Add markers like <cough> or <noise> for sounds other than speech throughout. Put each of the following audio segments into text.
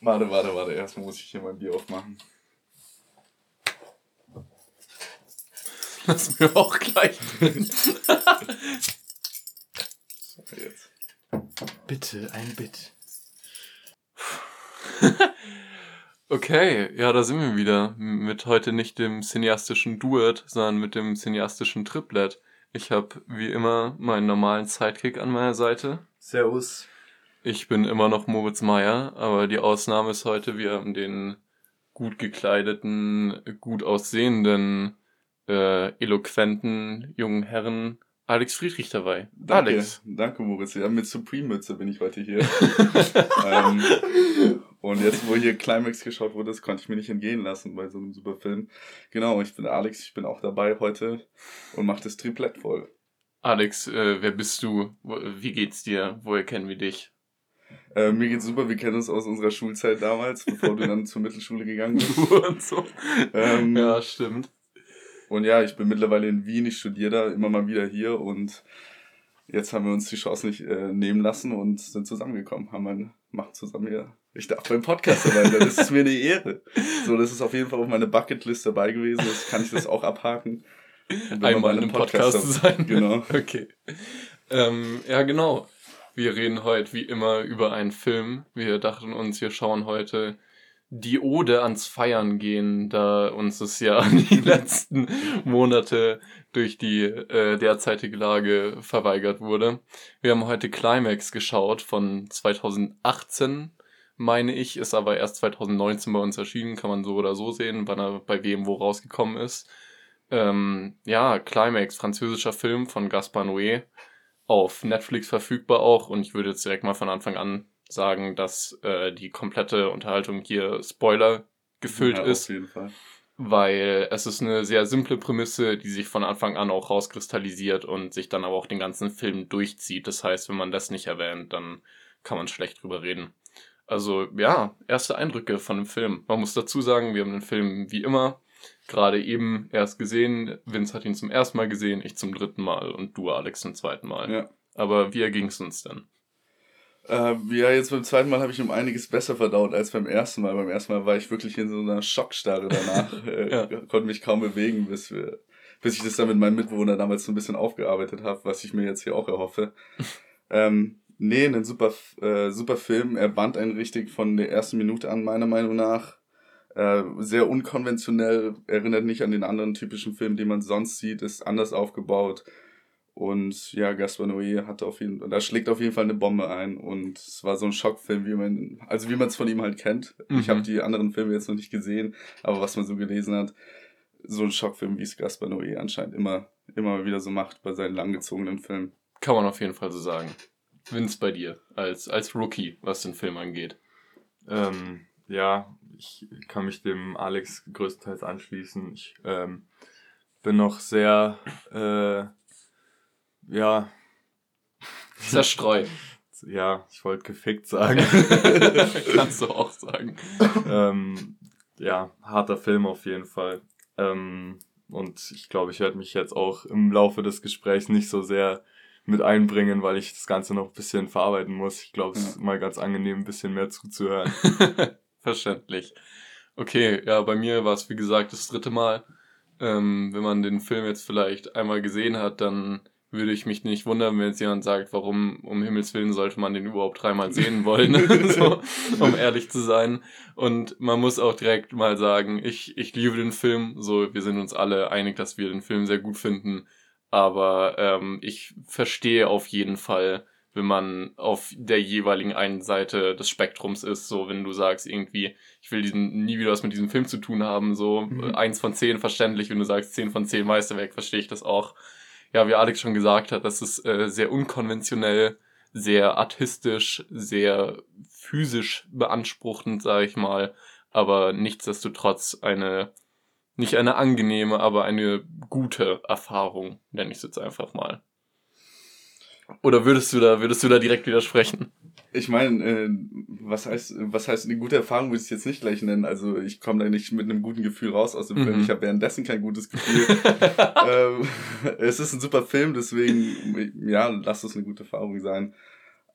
warte, warte, warte. Erstmal muss ich hier mein Bier aufmachen. Lass mir auch gleich drin. jetzt. Bitte, ein Bit. okay, ja, da sind wir wieder. Mit heute nicht dem cineastischen Duet, sondern mit dem cineastischen Triplet. Ich habe wie immer meinen normalen Sidekick an meiner Seite. Servus. Ich bin immer noch Moritz Meyer, aber die Ausnahme ist heute, wir haben den gut gekleideten, gut aussehenden, äh, eloquenten jungen Herren Alex Friedrich dabei. Danke, Alex. danke Moritz. Ja, mit Supreme-Mütze bin ich heute hier. <laughs> ähm, und jetzt, wo hier Climax geschaut wurde, das konnte ich mir nicht entgehen lassen bei so einem super Film. Genau, ich bin Alex, ich bin auch dabei heute und mache das Triplett voll. Alex, äh, wer bist du? Wie geht's dir? Woher kennen wir dich? Äh, mir geht's super, wir kennen uns aus unserer Schulzeit damals, <laughs> bevor du dann zur Mittelschule gegangen bist. <laughs> und so. Ähm, Ja, stimmt. Und ja, ich bin mittlerweile in Wien, ich studiere da immer mal wieder hier und jetzt haben wir uns die Chance nicht äh, nehmen lassen und sind zusammengekommen, haben ein, machen zusammen hier. Ich darf beim Podcast dabei sein, das ist mir eine Ehre. So, das ist auf jeden Fall auf meiner Bucketlist dabei gewesen, jetzt kann ich das auch abhaken. Einmal in einem Podcast zu sein. Genau. <laughs> Okay. Ähm, ja, genau. Wir reden heute wie immer über einen Film. Wir dachten uns, wir schauen heute die Ode ans Feiern gehen, da uns es ja <laughs> die letzten Monate durch die äh, derzeitige Lage verweigert wurde. Wir haben heute Climax geschaut von 2018, meine ich, ist aber erst 2019 bei uns erschienen, kann man so oder so sehen, wann er bei wem wo rausgekommen ist. Ähm, ja, Climax, französischer Film von Gaspar Noé, auf Netflix verfügbar auch und ich würde jetzt direkt mal von Anfang an sagen, dass äh, die komplette Unterhaltung hier Spoiler gefüllt ja, ist Auf jeden Fall. weil es ist eine sehr simple Prämisse, die sich von Anfang an auch rauskristallisiert und sich dann aber auch den ganzen Film durchzieht. Das heißt, wenn man das nicht erwähnt, dann kann man schlecht drüber reden. Also ja, erste Eindrücke von dem Film. Man muss dazu sagen, wir haben den Film wie immer gerade eben erst gesehen. Vince hat ihn zum ersten Mal gesehen, ich zum dritten Mal und du, Alex, zum zweiten Mal. Ja. Aber wie erging es uns denn? Äh, ja, jetzt beim zweiten Mal habe ich um einiges besser verdaut als beim ersten Mal. Beim ersten Mal war ich wirklich in so einer Schockstarre danach. <laughs> äh, Ja. Konnte mich kaum bewegen, bis, wir, bis ich das dann mit meinem Mitbewohner damals so ein bisschen aufgearbeitet habe, was ich mir jetzt hier auch erhoffe. <laughs> ähm, nee, ein super, äh, super Film. Er band einen richtig von der ersten Minute an, meiner Meinung nach. Äh, sehr unkonventionell, erinnert nicht an den anderen typischen Film, den man sonst sieht, ist anders aufgebaut. Und ja, Gaspar Noé hat auf jeden da schlägt auf jeden Fall eine Bombe ein. Und es war so ein Schockfilm, wie man, also wie man es von ihm halt kennt. Ich Mhm. habe die anderen Filme jetzt noch nicht gesehen, aber was man so gelesen hat, so ein Schockfilm, wie es Gaspar Noé anscheinend immer, immer wieder so macht bei seinen langgezogenen Filmen. Kann man auf jeden Fall so sagen. Vince bei dir, als, als Rookie, was den Film angeht. Ähm, ja, ich kann mich dem Alex größtenteils anschließen. Ich ähm, bin noch sehr, äh, ja, <laughs> Zerstreut. <laughs> ja, ich wollte gefickt sagen. <laughs> Kannst du auch sagen. ähm, ja, harter Film auf jeden Fall. Ähm, und ich glaube, ich werde mich jetzt auch im Laufe des Gesprächs nicht so sehr mit einbringen, weil ich das Ganze noch ein bisschen verarbeiten muss. Ich glaube, es ist mal ganz angenehm, ein bisschen mehr zuzuhören. Verständlich. Okay, ja, bei mir war es wie gesagt das dritte Mal. Ähm, wenn man den Film jetzt vielleicht einmal gesehen hat, dann würde ich mich nicht wundern, wenn jetzt jemand sagt, warum um Himmels Willen sollte man den überhaupt dreimal sehen wollen, <laughs> <laughs> so, um ehrlich zu sein. Und man muss auch direkt mal sagen, ich, ich liebe den Film, so, wir sind uns alle einig, dass wir den Film sehr gut finden, aber ähm, ich verstehe auf jeden Fall, wenn man auf der jeweiligen einen Seite des Spektrums ist, so wenn du sagst irgendwie, ich will diesen nie wieder was mit diesem Film zu tun haben, so Mhm. äh, eins von zehn verständlich, wenn du sagst zehn von zehn Meisterwerk, verstehe ich das auch. Ja, wie Alex schon gesagt hat, das ist äh, sehr unkonventionell, sehr artistisch, sehr physisch beanspruchend, sage ich mal, aber nichtsdestotrotz eine nicht eine angenehme, aber eine gute Erfahrung, nenne ich es jetzt einfach mal. Oder würdest du da, würdest du da direkt widersprechen? Ich meine, äh, was heißt, was heißt eine gute Erfahrung, würde ich jetzt nicht gleich nennen. Also ich komme da nicht mit einem guten Gefühl raus aus dem Film. Mhm. Ich habe währenddessen kein gutes Gefühl. <laughs> ähm, es ist ein super Film, deswegen, ja, lass es eine gute Erfahrung sein.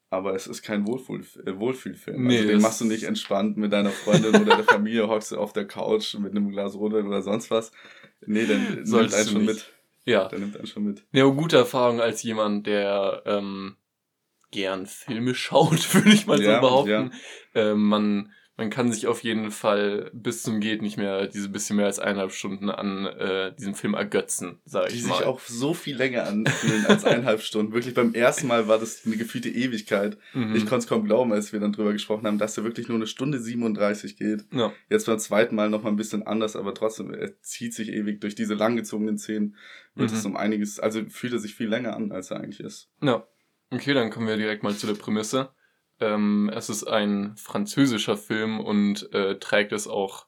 aber es ist kein Wohlfühl, äh, Wohlfühlfilm. Nee, also den machst du nicht entspannt mit deiner Freundin oder der Familie, hockst du auf der Couch mit einem Glas Rotwein oder sonst was. Nee, dann nimmt Solltest einen du schon nicht. mit. Ja. Der nimmt einen schon mit. Ja, gute Erfahrung als jemand, der ähm, gern Filme <laughs> schaut, würde ich mal Ja, so behaupten. Ähm, man, man kann sich auf jeden Fall bis zum geht nicht mehr diese bisschen mehr als eineinhalb Stunden an äh, diesem Film ergötzen, sag Die ich sich mal. auch so viel länger anfühlen als eineinhalb Stunden. Wirklich beim ersten Mal war das eine gefühlte Ewigkeit. Mhm. Ich konnte es kaum glauben, als wir dann drüber gesprochen haben, dass der wirklich nur eine Stunde 37 geht. ja. Jetzt beim zweiten Mal nochmal ein bisschen anders, aber trotzdem, er zieht sich ewig. Durch diese langgezogenen Szenen wird Mhm. es um einiges, also fühlt er sich viel länger an, als er eigentlich ist. ja. Okay, dann kommen wir direkt mal zu der Prämisse. Ähm, es ist ein französischer Film und äh, trägt es auch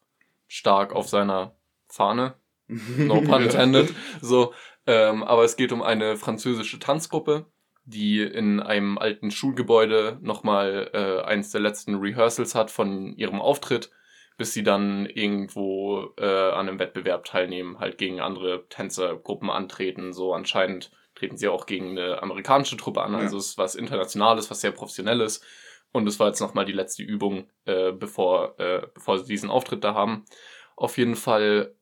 stark auf seiner Fahne. <laughs> no pun intended. So, ähm, aber es geht um eine französische Tanzgruppe, die in einem alten Schulgebäude nochmal äh, eins der letzten Rehearsals hat von ihrem Auftritt, bis sie dann irgendwo äh, an einem Wettbewerb teilnehmen, halt gegen andere Tänzergruppen antreten. So anscheinend treten sie auch gegen eine amerikanische Truppe an, also es ist was Internationales, was sehr Professionelles. Und es war jetzt nochmal die letzte Übung, äh, bevor, äh, bevor sie diesen Auftritt da haben. Auf jeden Fall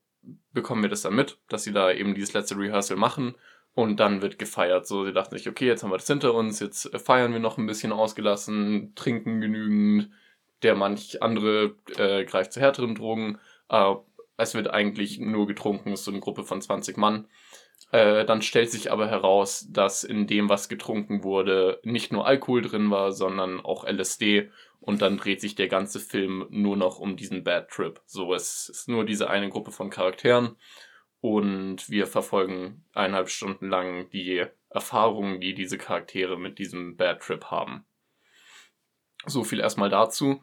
bekommen wir das dann mit, dass sie da eben dieses letzte Rehearsal machen und dann wird gefeiert. So, sie dachten sich, okay, jetzt haben wir das hinter uns, jetzt äh, feiern wir noch ein bisschen ausgelassen, trinken genügend, der manch andere äh, greift zu härteren Drogen. Äh, es wird eigentlich nur getrunken, es ist so eine Gruppe von 20 Mann. Äh, dann stellt sich aber heraus, dass in dem, was getrunken wurde, nicht nur Alkohol drin war, sondern auch LSD. Und dann dreht sich der ganze Film nur noch um diesen Bad Trip. So, es ist nur diese eine Gruppe von Charakteren. Und wir verfolgen eineinhalb Stunden lang die Erfahrungen, die diese Charaktere mit diesem Bad Trip haben. So viel erstmal dazu.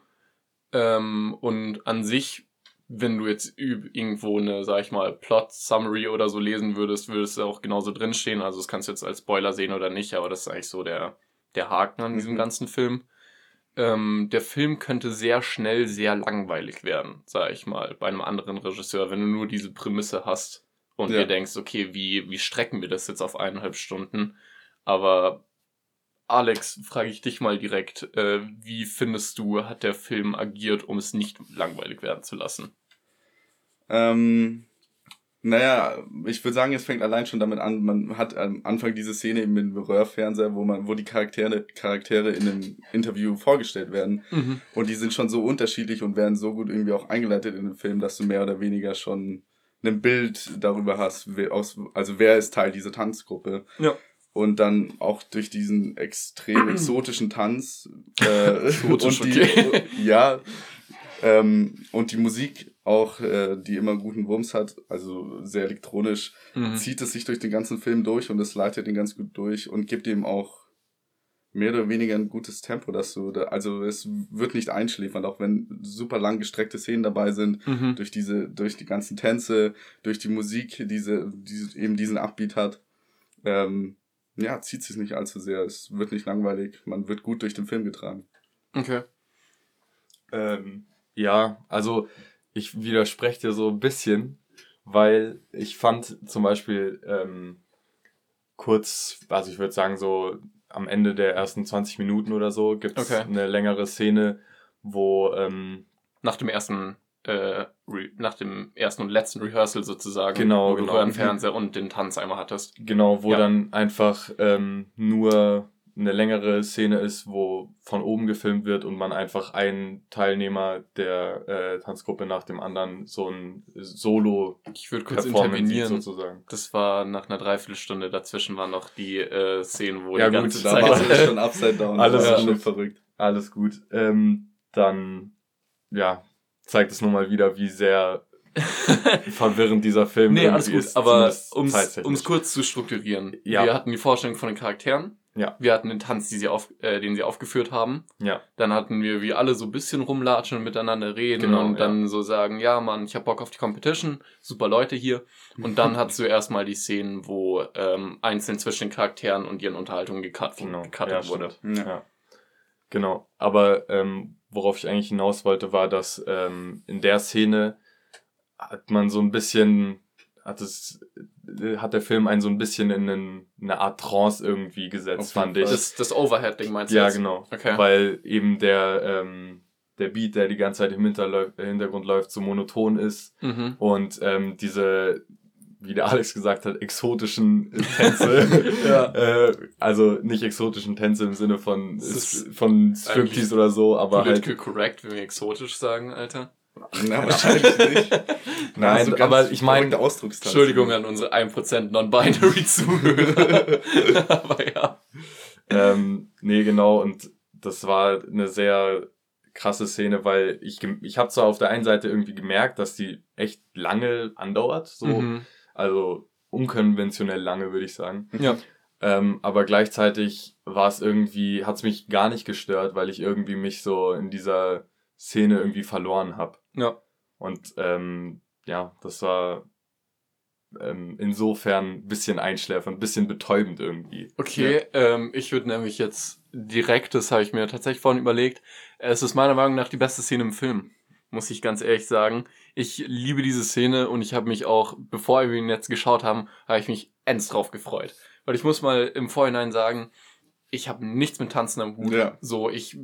Ähm, und an sich, wenn du jetzt irgendwo eine, sag ich mal, Plot-Summary oder so lesen würdest, würdest du auch genauso drinstehen. Also das kannst du jetzt als Spoiler sehen oder nicht, aber das ist eigentlich so der, der Haken an diesem Mhm. ganzen Film. Ähm, der Film könnte sehr schnell sehr langweilig werden, sag ich mal, bei einem anderen Regisseur, wenn du nur diese Prämisse hast und Ja. dir denkst, okay, wie, wie strecken wir das jetzt auf eineinhalb Stunden? Aber Alex, frage ich dich mal direkt, äh, wie findest du, hat der Film agiert, um es nicht langweilig werden zu lassen? Ähm, naja, ich würde sagen, es fängt allein schon damit an, man hat am Anfang diese Szene eben dem Röhrfernseher, wo man, wo die Charaktere, Charaktere in einem Interview vorgestellt werden. Und die sind schon so unterschiedlich und werden so gut irgendwie auch eingeleitet in den Film, dass du mehr oder weniger schon ein Bild darüber hast, aus, also wer ist Teil dieser Tanzgruppe. Ja. Und dann auch durch diesen extrem <clears throat> exotischen Tanz äh, <laughs> Exotisch, und die, okay. <laughs> ja, ähm, und die Musik auch, äh, die immer guten Wumms hat, also sehr elektronisch, Mhm. zieht es sich durch den ganzen Film durch und es leitet ihn ganz gut durch und gibt ihm auch mehr oder weniger ein gutes Tempo, dass du da, also es wird nicht einschläfernd, auch wenn super lang gestreckte Szenen dabei sind, Mhm. durch diese, durch die ganzen Tänze, durch die Musik, diese, diese eben diesen Upbeat hat. Ähm, ja, zieht sich nicht allzu sehr. Es wird nicht langweilig. Man wird gut durch den Film getragen. Okay. Ähm, ja, also ich widerspreche dir so ein bisschen, weil ich fand zum Beispiel ähm, kurz, also ich würde sagen so am Ende der ersten 20 Minuten oder so gibt es Okay. eine längere Szene, wo ähm, Nach dem ersten, äh, nach dem ersten und letzten Rehearsal sozusagen, Genau, wo du genau. Röhrenfernseher und den Tanz einmal hattest. Genau, wo Ja. dann einfach ähm, nur eine längere Szene ist, wo von oben gefilmt wird und man einfach einen Teilnehmer der äh, Tanzgruppe nach dem anderen so ein Solo Ich würde kurz intervenieren. sozusagen. Das war nach einer Dreiviertelstunde. Dazwischen waren noch die äh, Szenen, wo Ja, die gut, ganze Da Zeit. war es <laughs> schon upside down. Alles gut. schon verrückt. Alles gut. Ähm, dann, ja, zeigt es nun mal wieder, wie sehr <laughs> verwirrend dieser Film Nee, alles gut, ist. aber zeittechnisch. ums kurz zu strukturieren. Ja. Wir hatten die Vorstellung von den Charakteren. Ja. Wir hatten den Tanz, sie auf, äh, den sie aufgeführt haben. Ja, Dann hatten wir, wie alle so ein bisschen rumlatschen und miteinander reden Genau, und ja. dann so sagen, ja Mann, ich hab Bock auf die Competition, super Leute hier. Und dann hast du erstmal die Szenen, wo ähm, einzeln zwischen den Charakteren und ihren Unterhaltungen gecut genau. gecuttet ja, wurde. stimmt. Ja. Ja. Genau. Aber ähm, worauf ich eigentlich hinaus wollte, war, dass ähm, in der Szene hat man so ein bisschen, hat es äh, hat der Film einen so ein bisschen in einen, eine Art Trance irgendwie gesetzt, fand ich. Das, das Overhead-Ding meinst du Ja, jetzt? genau. Okay. Weil eben der, ähm, der Beat, der die ganze Zeit im Hintergrund läuft, so monoton ist. Mhm. Und ähm, diese, wie der Alex gesagt hat, exotischen Tänze. <laughs> <laughs> Ja. äh, also nicht exotischen Tänze im Sinne von, ist von Striptease oder so, aber halt. Political correct, wenn wir exotisch sagen, Alter. Na, wahrscheinlich nicht. <laughs> Nein, Also aber ich meine. Entschuldigung an unsere 1% Non-Binary Zuhörer. Aber ja. ähm, nee, genau, und das war eine sehr krasse Szene, weil ich, ich habe zwar auf der einen Seite irgendwie gemerkt, dass die echt lange andauert, so, Mhm. Also unkonventionell lange, würde ich sagen. Ja. Ähm, aber gleichzeitig war es irgendwie, hat es mich gar nicht gestört, weil ich irgendwie mich so in dieser Szene irgendwie verloren habe. Ja. Und ähm, ja, das war ähm, insofern ein bisschen einschläfernd, ein bisschen betäubend irgendwie. Okay, ähm, ich würde nämlich jetzt direkt, das habe ich mir tatsächlich vorhin überlegt, es ist meiner Meinung nach die beste Szene im Film, muss ich ganz ehrlich sagen. Ich liebe diese Szene und ich habe mich auch, bevor wir ihn jetzt geschaut haben, habe ich mich ends drauf gefreut. Weil ich muss mal im Vorhinein sagen, ich habe nichts mit Tanzen am Hut. Ja. So, ich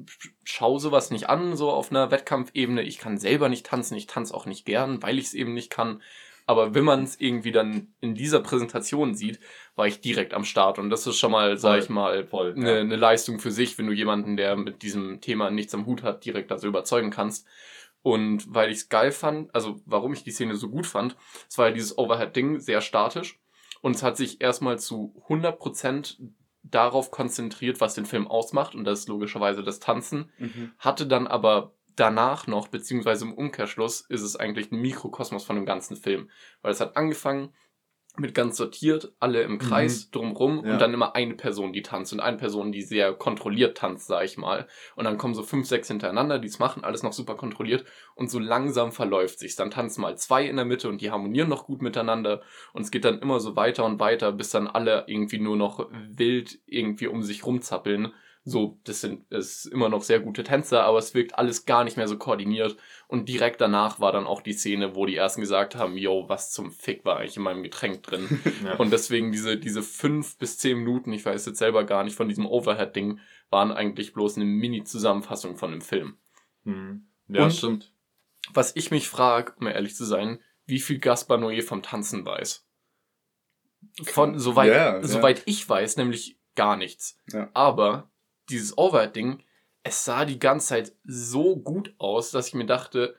schaue sowas nicht an, so auf einer Wettkampfebene. Ich kann selber nicht tanzen, ich tanze auch nicht gern, weil ich es eben nicht kann. Aber wenn man es irgendwie dann in dieser Präsentation sieht, war ich direkt am Start. Und das ist schon mal, sag Voll. ich mal, Voll, eine, ja. eine Leistung für sich, wenn du jemanden, der mit diesem Thema nichts am Hut hat, direkt dazu überzeugen kannst. Und weil ich es geil fand, also warum ich die Szene so gut fand, es war ja dieses Overhead-Ding sehr statisch und es hat sich erstmal zu 100% darauf konzentriert, was den Film ausmacht und das ist logischerweise das Tanzen, Mhm. hatte dann aber danach noch, beziehungsweise im Umkehrschluss, ist es eigentlich ein Mikrokosmos von dem ganzen Film. Weil es hat angefangen mit ganz sortiert, alle im Kreis drumrum Ja. und dann immer eine Person, die tanzt und eine Person, die sehr kontrolliert tanzt, sag ich mal. Und dann kommen so fünf, sechs hintereinander, die es machen, alles noch super kontrolliert und so langsam verläuft sich's. Dann tanzen mal zwei in der Mitte und die harmonieren noch gut miteinander und es geht dann immer so weiter und weiter, bis dann alle irgendwie nur noch wild irgendwie um sich rumzappeln. So, das sind es ist immer noch sehr gute Tänzer, aber es wirkt alles gar nicht mehr so koordiniert. Und direkt danach war dann auch die Szene, wo die ersten gesagt haben, yo, was zum Fick war eigentlich in meinem Getränk drin. <laughs> Ja. Und deswegen diese, diese fünf bis zehn Minuten, ich weiß jetzt selber gar nicht, von diesem Overhead-Ding, waren eigentlich bloß eine Mini-Zusammenfassung von dem Film. Mhm. Ja, Und- stimmt. Was ich mich frage, um ehrlich zu sein, wie viel Gaspar Noé vom Tanzen weiß. Von, soweit, ja. soweit ich weiß, nämlich gar nichts. Ja. Aber dieses Overhead-Ding, es sah die ganze Zeit so gut aus, dass ich mir dachte,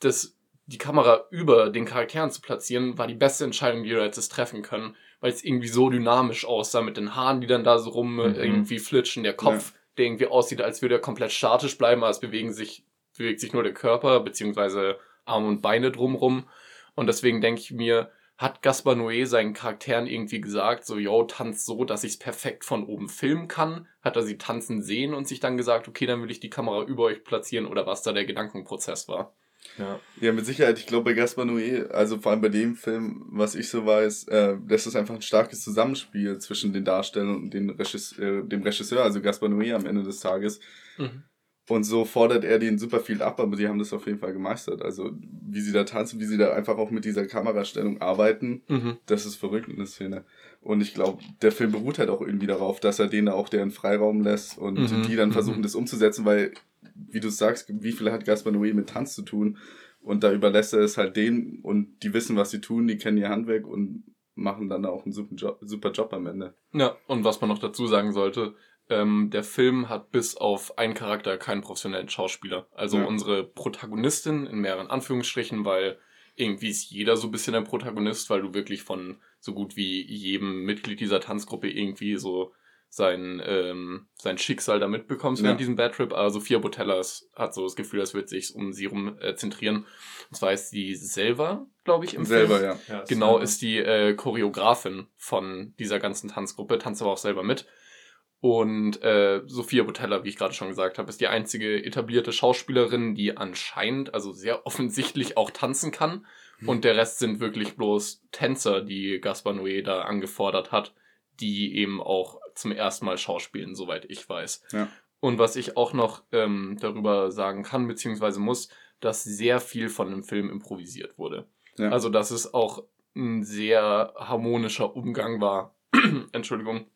dass die Kamera über den Charakteren zu platzieren, war die beste Entscheidung, die wir jetzt treffen können, weil es irgendwie so dynamisch aussah mit den Haaren, die dann da so rum Mhm. irgendwie flitschen, der Kopf, der irgendwie aussieht, als würde er komplett statisch bleiben, aber es bewegen sich, bewegt sich nur der Körper, beziehungsweise Arme und Beine drumrum. Und deswegen denke ich mir, hat Gaspar Noé seinen Charakteren irgendwie gesagt, so, yo, tanz so, dass ich es perfekt von oben filmen kann? Hat er sie tanzen sehen und sich dann gesagt, okay, dann will ich die Kamera über euch platzieren oder was da der Gedankenprozess war? Ja. Ja, mit Sicherheit. Ich glaube, bei Gaspar Noé, also vor allem bei dem Film, was ich so weiß, äh, das ist einfach ein starkes Zusammenspiel zwischen den Darstellern und den Regisseur, äh, dem Regisseur, also Gaspar Noé am Ende des Tages. Mhm. Und so fordert er denen super viel ab, aber die haben das auf jeden Fall gemeistert. Also, wie sie da tanzen, wie sie da einfach auch mit dieser Kamerastellung arbeiten, Mhm. das ist verrückt in der Szene. Und ich glaube, der Film beruht halt auch irgendwie darauf, dass er denen auch deren Freiraum lässt und Mhm, die dann versuchen, mhm. das umzusetzen, weil, wie du sagst, wie viel hat Gaspar Noé mit Tanz zu tun? Und da überlässt er es halt denen und die wissen, was sie tun, die kennen ihr Handwerk und machen dann auch einen super Job, super Job am Ende. Ja, und was man noch dazu sagen sollte, ähm, der Film hat bis auf einen Charakter keinen professionellen Schauspieler. Also Ja. unsere Protagonistin in mehreren Anführungsstrichen, weil irgendwie ist jeder so ein bisschen ein Protagonist, weil du wirklich von so gut wie jedem Mitglied dieser Tanzgruppe irgendwie so sein, ähm, sein Schicksal da mitbekommst Ja. während diesem Bad Trip. Also Fia Botella hat so das Gefühl, es wird sich um sie rum äh, zentrieren. Und zwar ist sie selber, glaube ich, im Selber, Film. ja. Ja, Genau, ist die äh, Choreografin von dieser ganzen Tanzgruppe, tanzt aber auch selber mit. Und äh, Sophia Botella, wie ich gerade schon gesagt habe, ist die einzige etablierte Schauspielerin, die anscheinend, also sehr <laughs> offensichtlich auch tanzen kann. Und der Rest sind wirklich bloß Tänzer, die Gaspar Noé da angefordert hat, die eben auch zum ersten Mal schauspielen, soweit ich weiß. Ja. Und was ich auch noch ähm, darüber sagen kann, beziehungsweise muss, dass sehr viel von dem Film improvisiert wurde. Ja. Also, dass es auch ein sehr harmonischer Umgang war. <clears throat> Entschuldigung.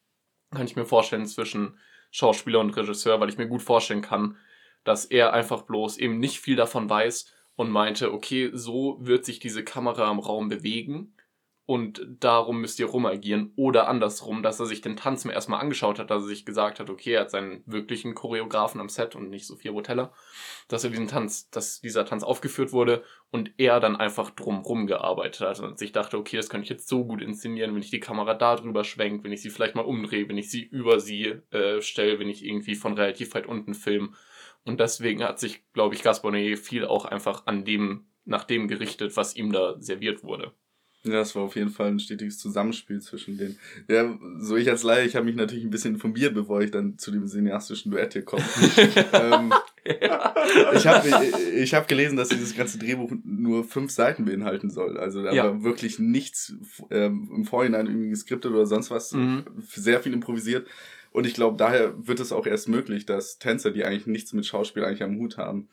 Kann ich mir vorstellen zwischen Schauspieler und Regisseur, weil ich mir gut vorstellen kann, dass er einfach bloß eben nicht viel davon weiß und meinte, okay, so wird sich diese Kamera im Raum bewegen und darum müsst ihr rumagieren. Oder andersrum, dass er sich den Tanz mir erstmal angeschaut hat, dass er sich gesagt hat, okay, er hat seinen wirklichen Choreografen am Set und nicht Sophia Botella, dass er diesen Tanz, dass dieser Tanz aufgeführt wurde und er dann einfach drumrum gearbeitet hat und sich dachte, okay, das könnte ich jetzt so gut inszenieren, wenn ich die Kamera da drüber schwenke, wenn ich sie vielleicht mal umdrehe, wenn ich sie über sie äh, stelle, wenn ich irgendwie von relativ weit unten film. Und deswegen hat sich, glaube ich, Gaspar Noé viel auch einfach an dem, nach dem gerichtet, was ihm da serviert wurde. Ja, das war auf jeden Fall ein stetiges Zusammenspiel zwischen denen. Ja, so ich als Laie, ich habe mich natürlich ein bisschen informiert, bevor ich dann zu dem cineastischen Duett hier komme. <laughs> ähm, Ich habe ich hab gelesen, dass dieses ganze Drehbuch nur fünf Seiten beinhalten soll. Also da ja. war wirklich nichts ähm, im Vorhinein irgendwie geskriptet oder sonst was. Mhm. Sehr viel improvisiert. Und ich glaube, daher wird es auch erst möglich, dass Tänzer, die eigentlich nichts mit Schauspiel eigentlich am Hut haben,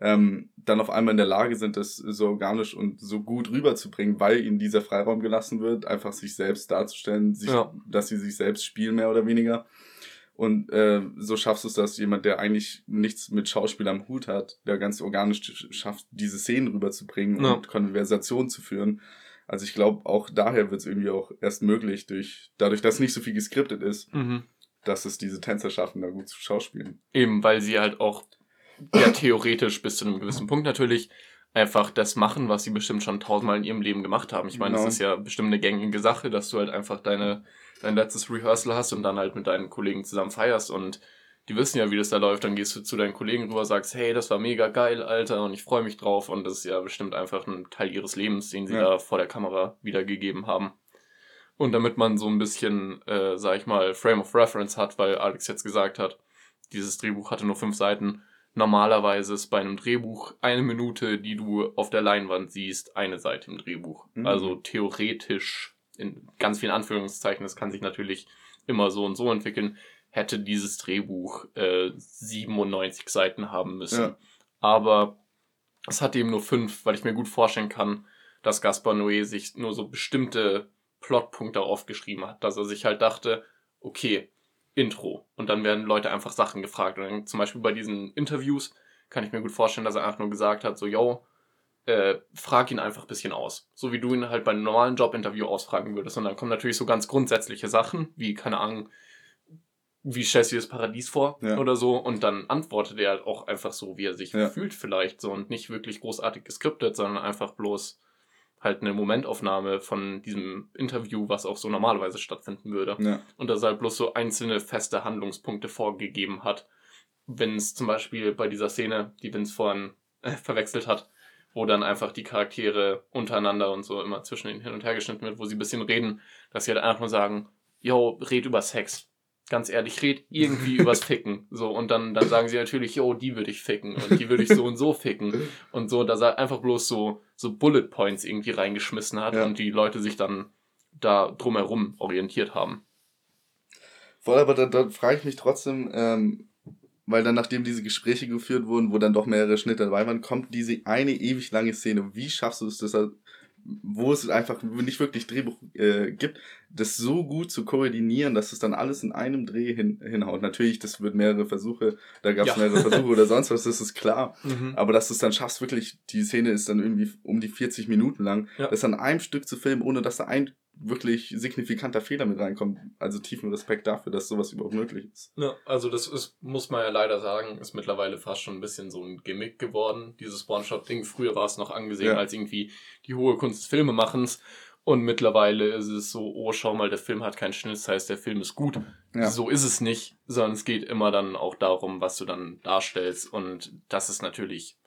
ähm, dann auf einmal in der Lage sind, das so organisch und so gut rüberzubringen, weil ihnen dieser Freiraum gelassen wird, einfach sich selbst darzustellen, sich, ja. dass sie sich selbst spielen, mehr oder weniger. Und äh, so schaffst du es, dass jemand, der eigentlich nichts mit Schauspiel am Hut hat, der ganz organisch schafft, diese Szenen rüberzubringen ja. und Konversation zu führen. Also ich glaube, auch daher wird es irgendwie auch erst möglich, durch, dadurch, dass nicht so viel geskriptet ist, mhm. dass es diese Tänzer schaffen, da gut zu schauspielen. Eben, weil sie halt auch ja theoretisch bis zu einem gewissen Punkt natürlich einfach das machen, was sie bestimmt schon tausendmal in ihrem Leben gemacht haben. Ich meine, genau. das ist ja bestimmt eine gängige Sache, dass du halt einfach deine, dein letztes Rehearsal hast und dann halt mit deinen Kollegen zusammen feierst und die wissen ja, wie das da läuft. Dann gehst du zu deinen Kollegen rüber, sagst, hey, das war mega geil, Alter, und ich freue mich drauf. Und das ist ja bestimmt einfach ein Teil ihres Lebens, den sie ja. da vor der Kamera wiedergegeben haben. Und damit man so ein bisschen, äh, sag ich mal, Frame of Reference hat, weil Alex jetzt gesagt hat, dieses Drehbuch hatte nur fünf Seiten, Normalerweise ist bei einem Drehbuch eine Minute, die du auf der Leinwand siehst, eine Seite im Drehbuch. Mhm. Also theoretisch, in ganz vielen Anführungszeichen, das kann sich natürlich immer so und so entwickeln, hätte dieses Drehbuch äh, 97 Seiten haben müssen. Ja. Aber es hat eben nur fünf, weil ich mir gut vorstellen kann, dass Gaspar Noé sich nur so bestimmte Plotpunkte aufgeschrieben hat, dass er sich halt dachte, okay, Intro. Und dann werden Leute einfach Sachen gefragt. Und dann zum Beispiel bei diesen Interviews kann ich mir gut vorstellen, dass er einfach nur gesagt hat, so, yo, äh, frag ihn einfach ein bisschen aus. So wie du ihn halt bei einem normalen Jobinterview ausfragen würdest. Und dann kommen natürlich so ganz grundsätzliche Sachen, wie, keine Ahnung, wie stellst du dir das Paradies vor ja. oder so. Und dann antwortet er halt auch einfach so, wie er sich ja. fühlt vielleicht so und nicht wirklich großartig geskriptet, sondern einfach bloß halt eine Momentaufnahme von diesem Interview, was auch so normalerweise stattfinden würde. Ja. Und dass er halt bloß so einzelne feste Handlungspunkte vorgegeben hat. Wenn es zum Beispiel bei dieser Szene, die Vince vorhin äh, verwechselt hat, wo dann einfach die Charaktere untereinander und so immer zwischen ihnen hin und her geschnitten wird, wo sie ein bisschen reden, dass sie halt einfach nur sagen, yo, red über Sex ganz ehrlich, red irgendwie übers Ficken. <laughs> So, und dann, dann sagen sie natürlich, yo, die würde ich ficken und die würde ich so und so ficken. <laughs> Und so, dass er einfach bloß so, so Bullet Points irgendwie reingeschmissen hat ja. und die Leute sich dann da drumherum orientiert haben. Voll, aber da, da frage ich mich trotzdem, ähm, weil dann, nachdem diese Gespräche geführt wurden, wo dann doch mehrere Schnitte dabei waren, kommt diese eine ewig lange Szene. Wie schaffst du es, dass er wo es einfach nicht wirklich Drehbuch äh, gibt, das so gut zu koordinieren, dass es dann alles in einem Dreh hin, hinhaut. Natürlich, das wird mehrere Versuche, da gab es ja. mehrere Versuche oder sonst was, das ist klar. Mhm. Aber dass du es dann schaffst, wirklich, die Szene ist dann irgendwie um die 40 Minuten lang, ja. das an einem Stück zu filmen, ohne dass da ein wirklich signifikanter Fehler mit reinkommt. Also tiefen Respekt dafür, dass sowas überhaupt möglich ist. Ja, also das ist, muss man ja leider sagen, ist mittlerweile fast schon ein bisschen so ein Gimmick geworden, dieses One-Shot-Ding. Früher war es noch angesehen ja. als irgendwie die hohe Kunst des Filmemachens. Und mittlerweile ist es so, oh, schau mal, der Film hat keinen Schnitt, das heißt, der Film ist gut. Ja. So ist es nicht, sondern es geht immer dann auch darum, was du dann darstellst. Und das ist natürlich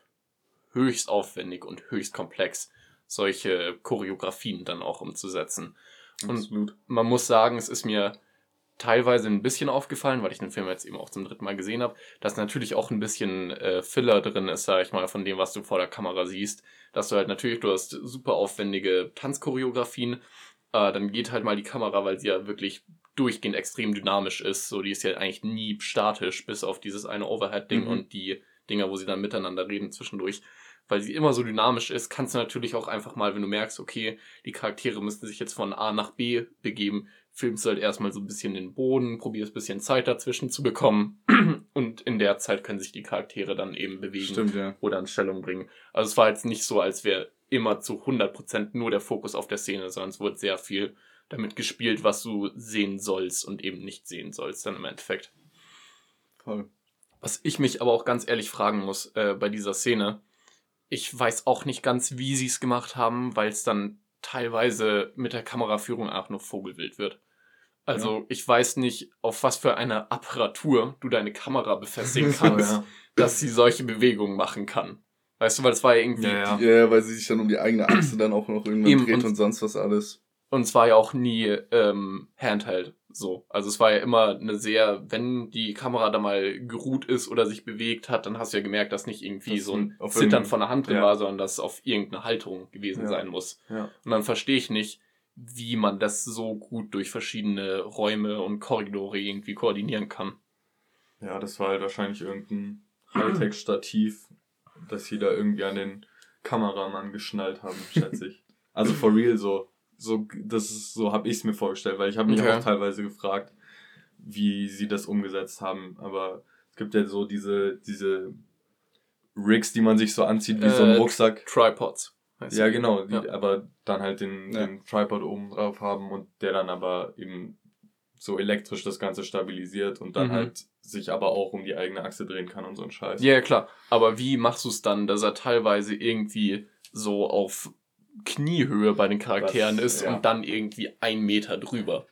höchst aufwendig und höchst komplex solche Choreografien dann auch umzusetzen. Absolut. Und man muss sagen, es ist mir teilweise ein bisschen aufgefallen, weil ich den Film jetzt eben auch zum dritten Mal gesehen habe, dass natürlich auch ein bisschen äh, Filler drin ist, sag ich mal, von dem, was du vor der Kamera siehst. Dass du halt natürlich, du hast super aufwendige Tanzchoreografien, äh, dann geht halt mal die Kamera, weil sie ja wirklich durchgehend extrem dynamisch ist. So, die ist ja eigentlich nie statisch, bis auf dieses eine Overhead-Ding mhm. und die Dinger, wo sie dann miteinander reden zwischendurch weil sie immer so dynamisch ist, kannst du natürlich auch einfach mal, wenn du merkst, okay, die Charaktere müssten sich jetzt von A nach B begeben, filmst du halt erstmal so ein bisschen den Boden, probierst ein bisschen Zeit dazwischen zu bekommen <clears throat> und in der Zeit können sich die Charaktere dann eben bewegen Stimmt, ja. oder in Stellung bringen. Also es war jetzt nicht so, als wäre immer zu 100% nur der Fokus auf der Szene, sondern es wurde sehr viel damit gespielt, was du sehen sollst und eben nicht sehen sollst dann im Endeffekt. Voll. Was ich mich aber auch ganz ehrlich fragen muss äh, bei dieser Szene, ich weiß auch nicht ganz, wie sie es gemacht haben, weil es dann teilweise mit der Kameraführung auch nur Vogelwild wird. Also Ja. ich weiß nicht, auf was für eine Apparatur du deine Kamera befestigen <laughs> kannst, ja. dass sie solche Bewegungen machen kann. Weißt du, weil es war ja irgendwie, Ja, ja. Ja, weil sie sich dann um die eigene Achse dann auch noch irgendwann Eben, dreht und- und, sonst was alles. Und es war ja auch nie ähm, Handheld so. Also es war ja immer eine sehr, wenn die Kamera da mal geruht ist oder sich bewegt hat, dann hast du ja gemerkt, dass nicht irgendwie Das so ein Zittern von der Hand drin ja. war, sondern dass es auf irgendeine Haltung gewesen Ja. sein muss. Ja. Und dann verstehe ich nicht, wie man das so gut durch verschiedene Räume und Korridore irgendwie koordinieren kann. Ja, das war halt wahrscheinlich irgendein Hightech-Stativ, das sie da irgendwie an den Kameramann geschnallt haben, schätze ich. <laughs> Also for real so. So, das ist, so habe ich es mir vorgestellt, weil ich habe mich Okay. auch teilweise gefragt, wie sie das umgesetzt haben. Aber es gibt ja so diese, diese Rigs, die man sich so anzieht wie so ein Äh, Rucksack. Tripods. heißt Ja, die. genau, die, Ja. aber dann halt den, Ja. den Tripod oben drauf haben und der dann aber eben so elektrisch das Ganze stabilisiert und dann Mhm. halt sich aber auch um die eigene Achse drehen kann und so ein Scheiß. Ja, ja, klar. Aber wie machst du es dann, dass er teilweise irgendwie so auf Kniehöhe bei den Charakteren Das- ist ja. und dann irgendwie ein Meter drüber?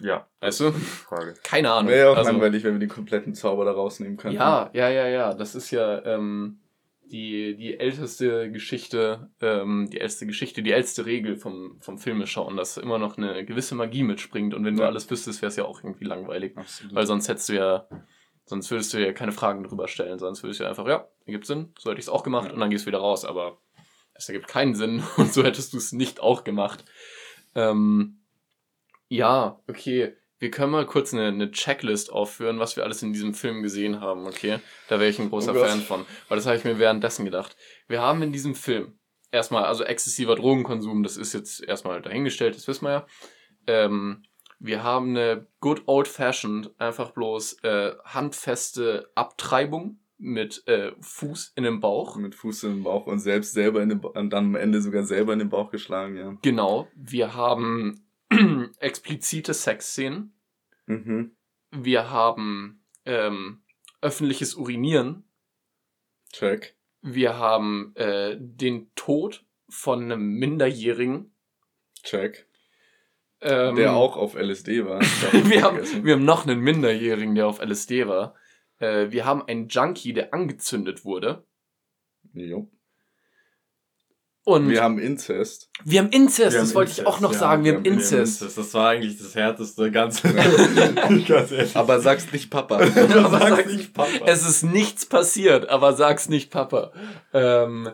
Ja, Weißt du? Frage. Keine Ahnung. Wäre ja auch Also, langweilig, wenn wir den kompletten Zauber da rausnehmen könnten. ja, ja, ja, ja. Das ist ja ähm, die, die älteste Geschichte, ähm, die älteste Geschichte, die älteste Regel vom, vom Filme schauen, dass immer noch eine gewisse Magie mitspringt und wenn du Ja. alles wüsstest, wäre es ja auch irgendwie langweilig. Absolut. Weil sonst hättest du ja, sonst würdest du ja keine Fragen drüber stellen, sonst würdest du ja einfach, ja, ergibt Sinn, so hätte ich es auch gemacht Ja. und dann gehst du wieder raus, aber es ergibt keinen Sinn <laughs> und so hättest du es nicht auch gemacht. Ähm, ja, okay. Wir können mal kurz eine, eine Checklist aufführen, was wir alles in diesem Film gesehen haben, okay? Da wäre ich ein großer Oh. Fan von. Weil das habe ich mir währenddessen gedacht. Wir haben in diesem Film erstmal, also exzessiver Drogenkonsum, das ist jetzt erstmal dahingestellt, das wissen wir ja. Ähm, wir haben eine good old fashioned, einfach bloß äh, handfeste Abtreibung mit äh, Fuß in den Bauch. Mit Fuß im Bauch und selbst selber in den ba und dann am Ende sogar selber in den Bauch geschlagen, ja. Genau. Wir haben <clears throat> explizite Sexszenen. Mhm. Wir haben ähm, öffentliches Urinieren. Check. Wir haben äh, den Tod von einem Minderjährigen. Check. Ähm, Der auch auf LSD war. <laughs> wir, haben, wir haben noch einen Minderjährigen, der auf LSD war. Äh, wir haben einen Junkie, der angezündet wurde. Jo. Und Wir haben Inzest. wir haben Inzest, Wir das haben wollte ich Inzest, auch noch ja, sagen. Wir wir haben haben Inzest. Das, das war eigentlich das härteste ganz, <laughs> <laughs> ganz ehrlich. Aber sag's nicht Papa. <laughs> Aber Sag's sag- nicht Papa. Es ist nichts passiert, aber sag's nicht, Papa. Ähm,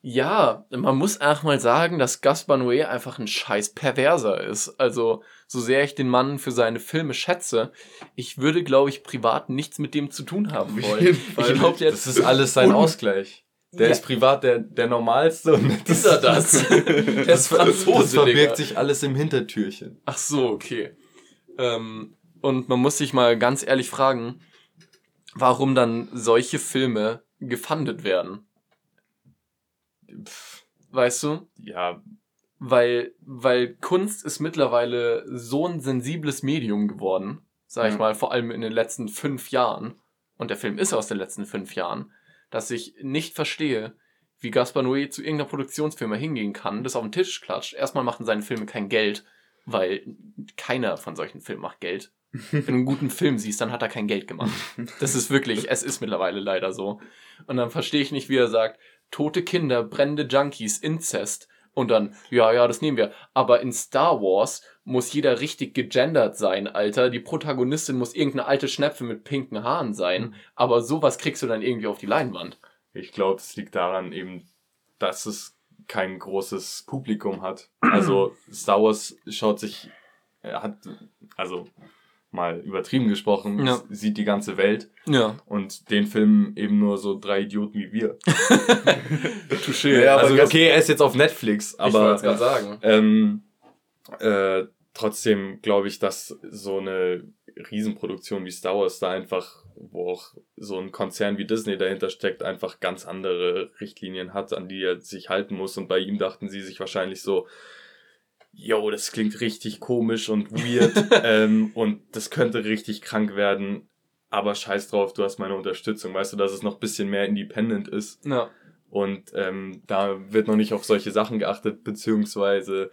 ja, man muss einfach mal sagen, dass Gaspar Noé einfach ein scheiß Perverser ist. Also, so sehr ich den Mann für seine Filme schätze, ich würde, glaube ich, privat nichts mit dem zu tun haben wollen. Ich glaube, nicht. der das ist alles sein Ausgleich. Der Ja. ist privat der, der normalste und ist er <laughs> das? der ist das Franzose, Digga. verbirgt sich alles im Hintertürchen. Ach so, okay. Ähm, und man muss sich mal ganz ehrlich fragen, warum dann solche Filme gefundet werden. Pff, Weißt du? Ja, weil, weil Kunst ist mittlerweile so ein sensibles Medium geworden, sag ich Ja. mal, vor allem in den letzten fünf Jahren, und der Film ist aus den letzten fünf Jahren, dass ich nicht verstehe, wie Gaspar Noé zu irgendeiner Produktionsfirma hingehen kann, das auf den Tisch klatscht. Erstmal machen seine Filme kein Geld, weil keiner von solchen Filmen macht Geld. Wenn du einen guten Film siehst, dann hat er kein Geld gemacht. Das ist wirklich, es ist mittlerweile leider so. Und dann verstehe ich nicht, wie er sagt, tote Kinder, brennende Junkies, Inzest. Und dann, ja, ja, das nehmen wir. Aber in Star Wars muss jeder richtig gegendert sein, Alter. Die Protagonistin muss irgendeine alte Schnepfe mit pinken Haaren sein. Aber sowas kriegst du dann irgendwie auf die Leinwand. ich glaube, es liegt daran eben, dass es kein großes Publikum hat. <clears throat> Also Star Wars schaut sich, er hat, also mal übertrieben gesprochen, Ja. sieht die ganze Welt. Ja. Und den Film eben nur so drei Idioten wie wir. <laughs> Touché. Ja, also okay, er ist jetzt auf Netflix, ich wollte aber es gerade sagen. ähm, äh, trotzdem glaube ich, dass so eine Riesenproduktion wie Star Wars da einfach, wo auch so ein Konzern wie Disney dahinter steckt, einfach ganz andere Richtlinien hat, an die er sich halten muss. Und bei ihm dachten sie sich wahrscheinlich so, yo, das klingt richtig komisch und weird <laughs> ähm, und das könnte richtig krank werden. Aber scheiß drauf, du hast meine Unterstützung. Weißt du, dass es noch ein bisschen mehr independent ist. Ja. Und ähm, da wird noch nicht auf solche Sachen geachtet, beziehungsweise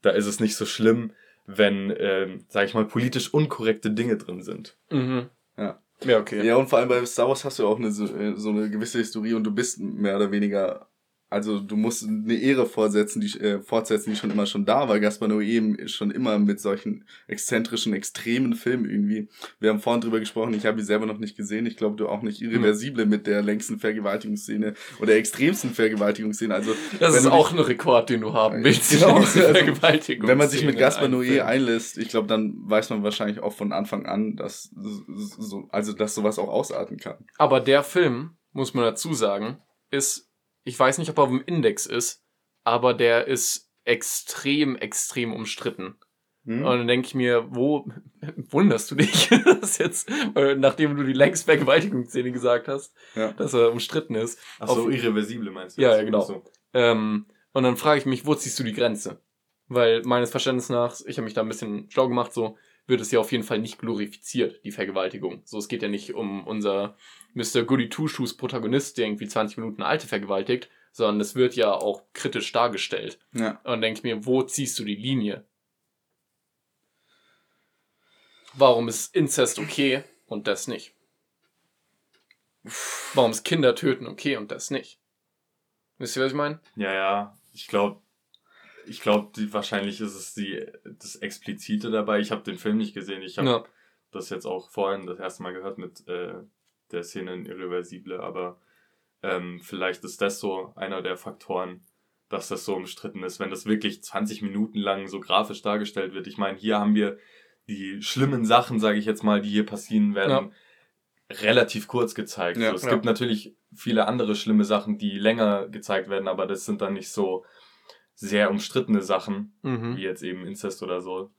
da ist es nicht so schlimm, wenn, ähm, sag ich mal, politisch unkorrekte Dinge drin sind. Mhm. Ja. Ja, okay. Ja, und vor allem bei Star Wars hast du auch eine, so, äh, so eine gewisse Historie und du bist mehr oder weniger, also du musst eine Ehre fortsetzen, die, äh, fortsetzen, die schon immer schon da war. Gaspar Noé eben schon immer mit solchen exzentrischen, extremen Filmen irgendwie. Wir haben vorhin drüber gesprochen, ich habe ihn selber noch nicht gesehen. Ich glaube, du auch nicht irreversible mit der längsten Vergewaltigungsszene oder extremsten Vergewaltigungsszene. Also, Das wenn ist auch ein Rekord, den du haben willst. Genau, <laughs> also, Vergewaltigung. wenn man sich mit Gaspar Noé einlässt, ich glaube, dann weiß man wahrscheinlich auch von Anfang an, dass so, also dass sowas auch ausarten kann. Aber der Film, muss man dazu sagen, ist, ich weiß nicht, ob er auf dem Index ist, aber der ist extrem, extrem umstritten. Hm? Und dann denke ich mir, wo <laughs> wunderst du dich, <laughs> dass jetzt, äh, nachdem du die längst Vergewaltigungsszene gesagt hast, Ja. dass er umstritten ist. Ach so, Auf- irreversible meinst du? Ja, ja, genau. So. Ähm, und dann frage ich mich, wo ziehst du die Grenze? Weil meines Verständnisses nach, ich habe mich da ein bisschen schlau gemacht, so wird es ja auf jeden Fall nicht glorifiziert, die Vergewaltigung. So, es geht ja nicht um unser Mr. Goody Two-Shoes Protagonist, der irgendwie 20 Minuten Alte vergewaltigt, sondern es wird ja auch kritisch dargestellt. Ja. Und dann denke ich mir, wo ziehst du die Linie? Warum ist Inzest okay und das nicht? Warum ist Kinder töten okay und das nicht? Wisst ihr, was ich meine? Ja, ja. Ich glaube, ich glaube, wahrscheinlich ist es die, das Explizite dabei. Ich habe den Film nicht gesehen. Ich habe Ja. das jetzt auch vorhin das erste Mal gehört mit äh, der Szene Irreversible, aber ähm, vielleicht ist das so einer der Faktoren, dass das so umstritten ist, wenn das wirklich 20 Minuten lang so grafisch dargestellt wird. Ich meine, hier haben wir die schlimmen Sachen, sage ich jetzt mal, die hier passieren, werden relativ kurz gezeigt. Ja, so, es ja. gibt natürlich viele andere schlimme Sachen, die länger gezeigt werden, aber das sind dann nicht so sehr umstrittene Sachen, Mhm. wie jetzt eben Inzest oder so,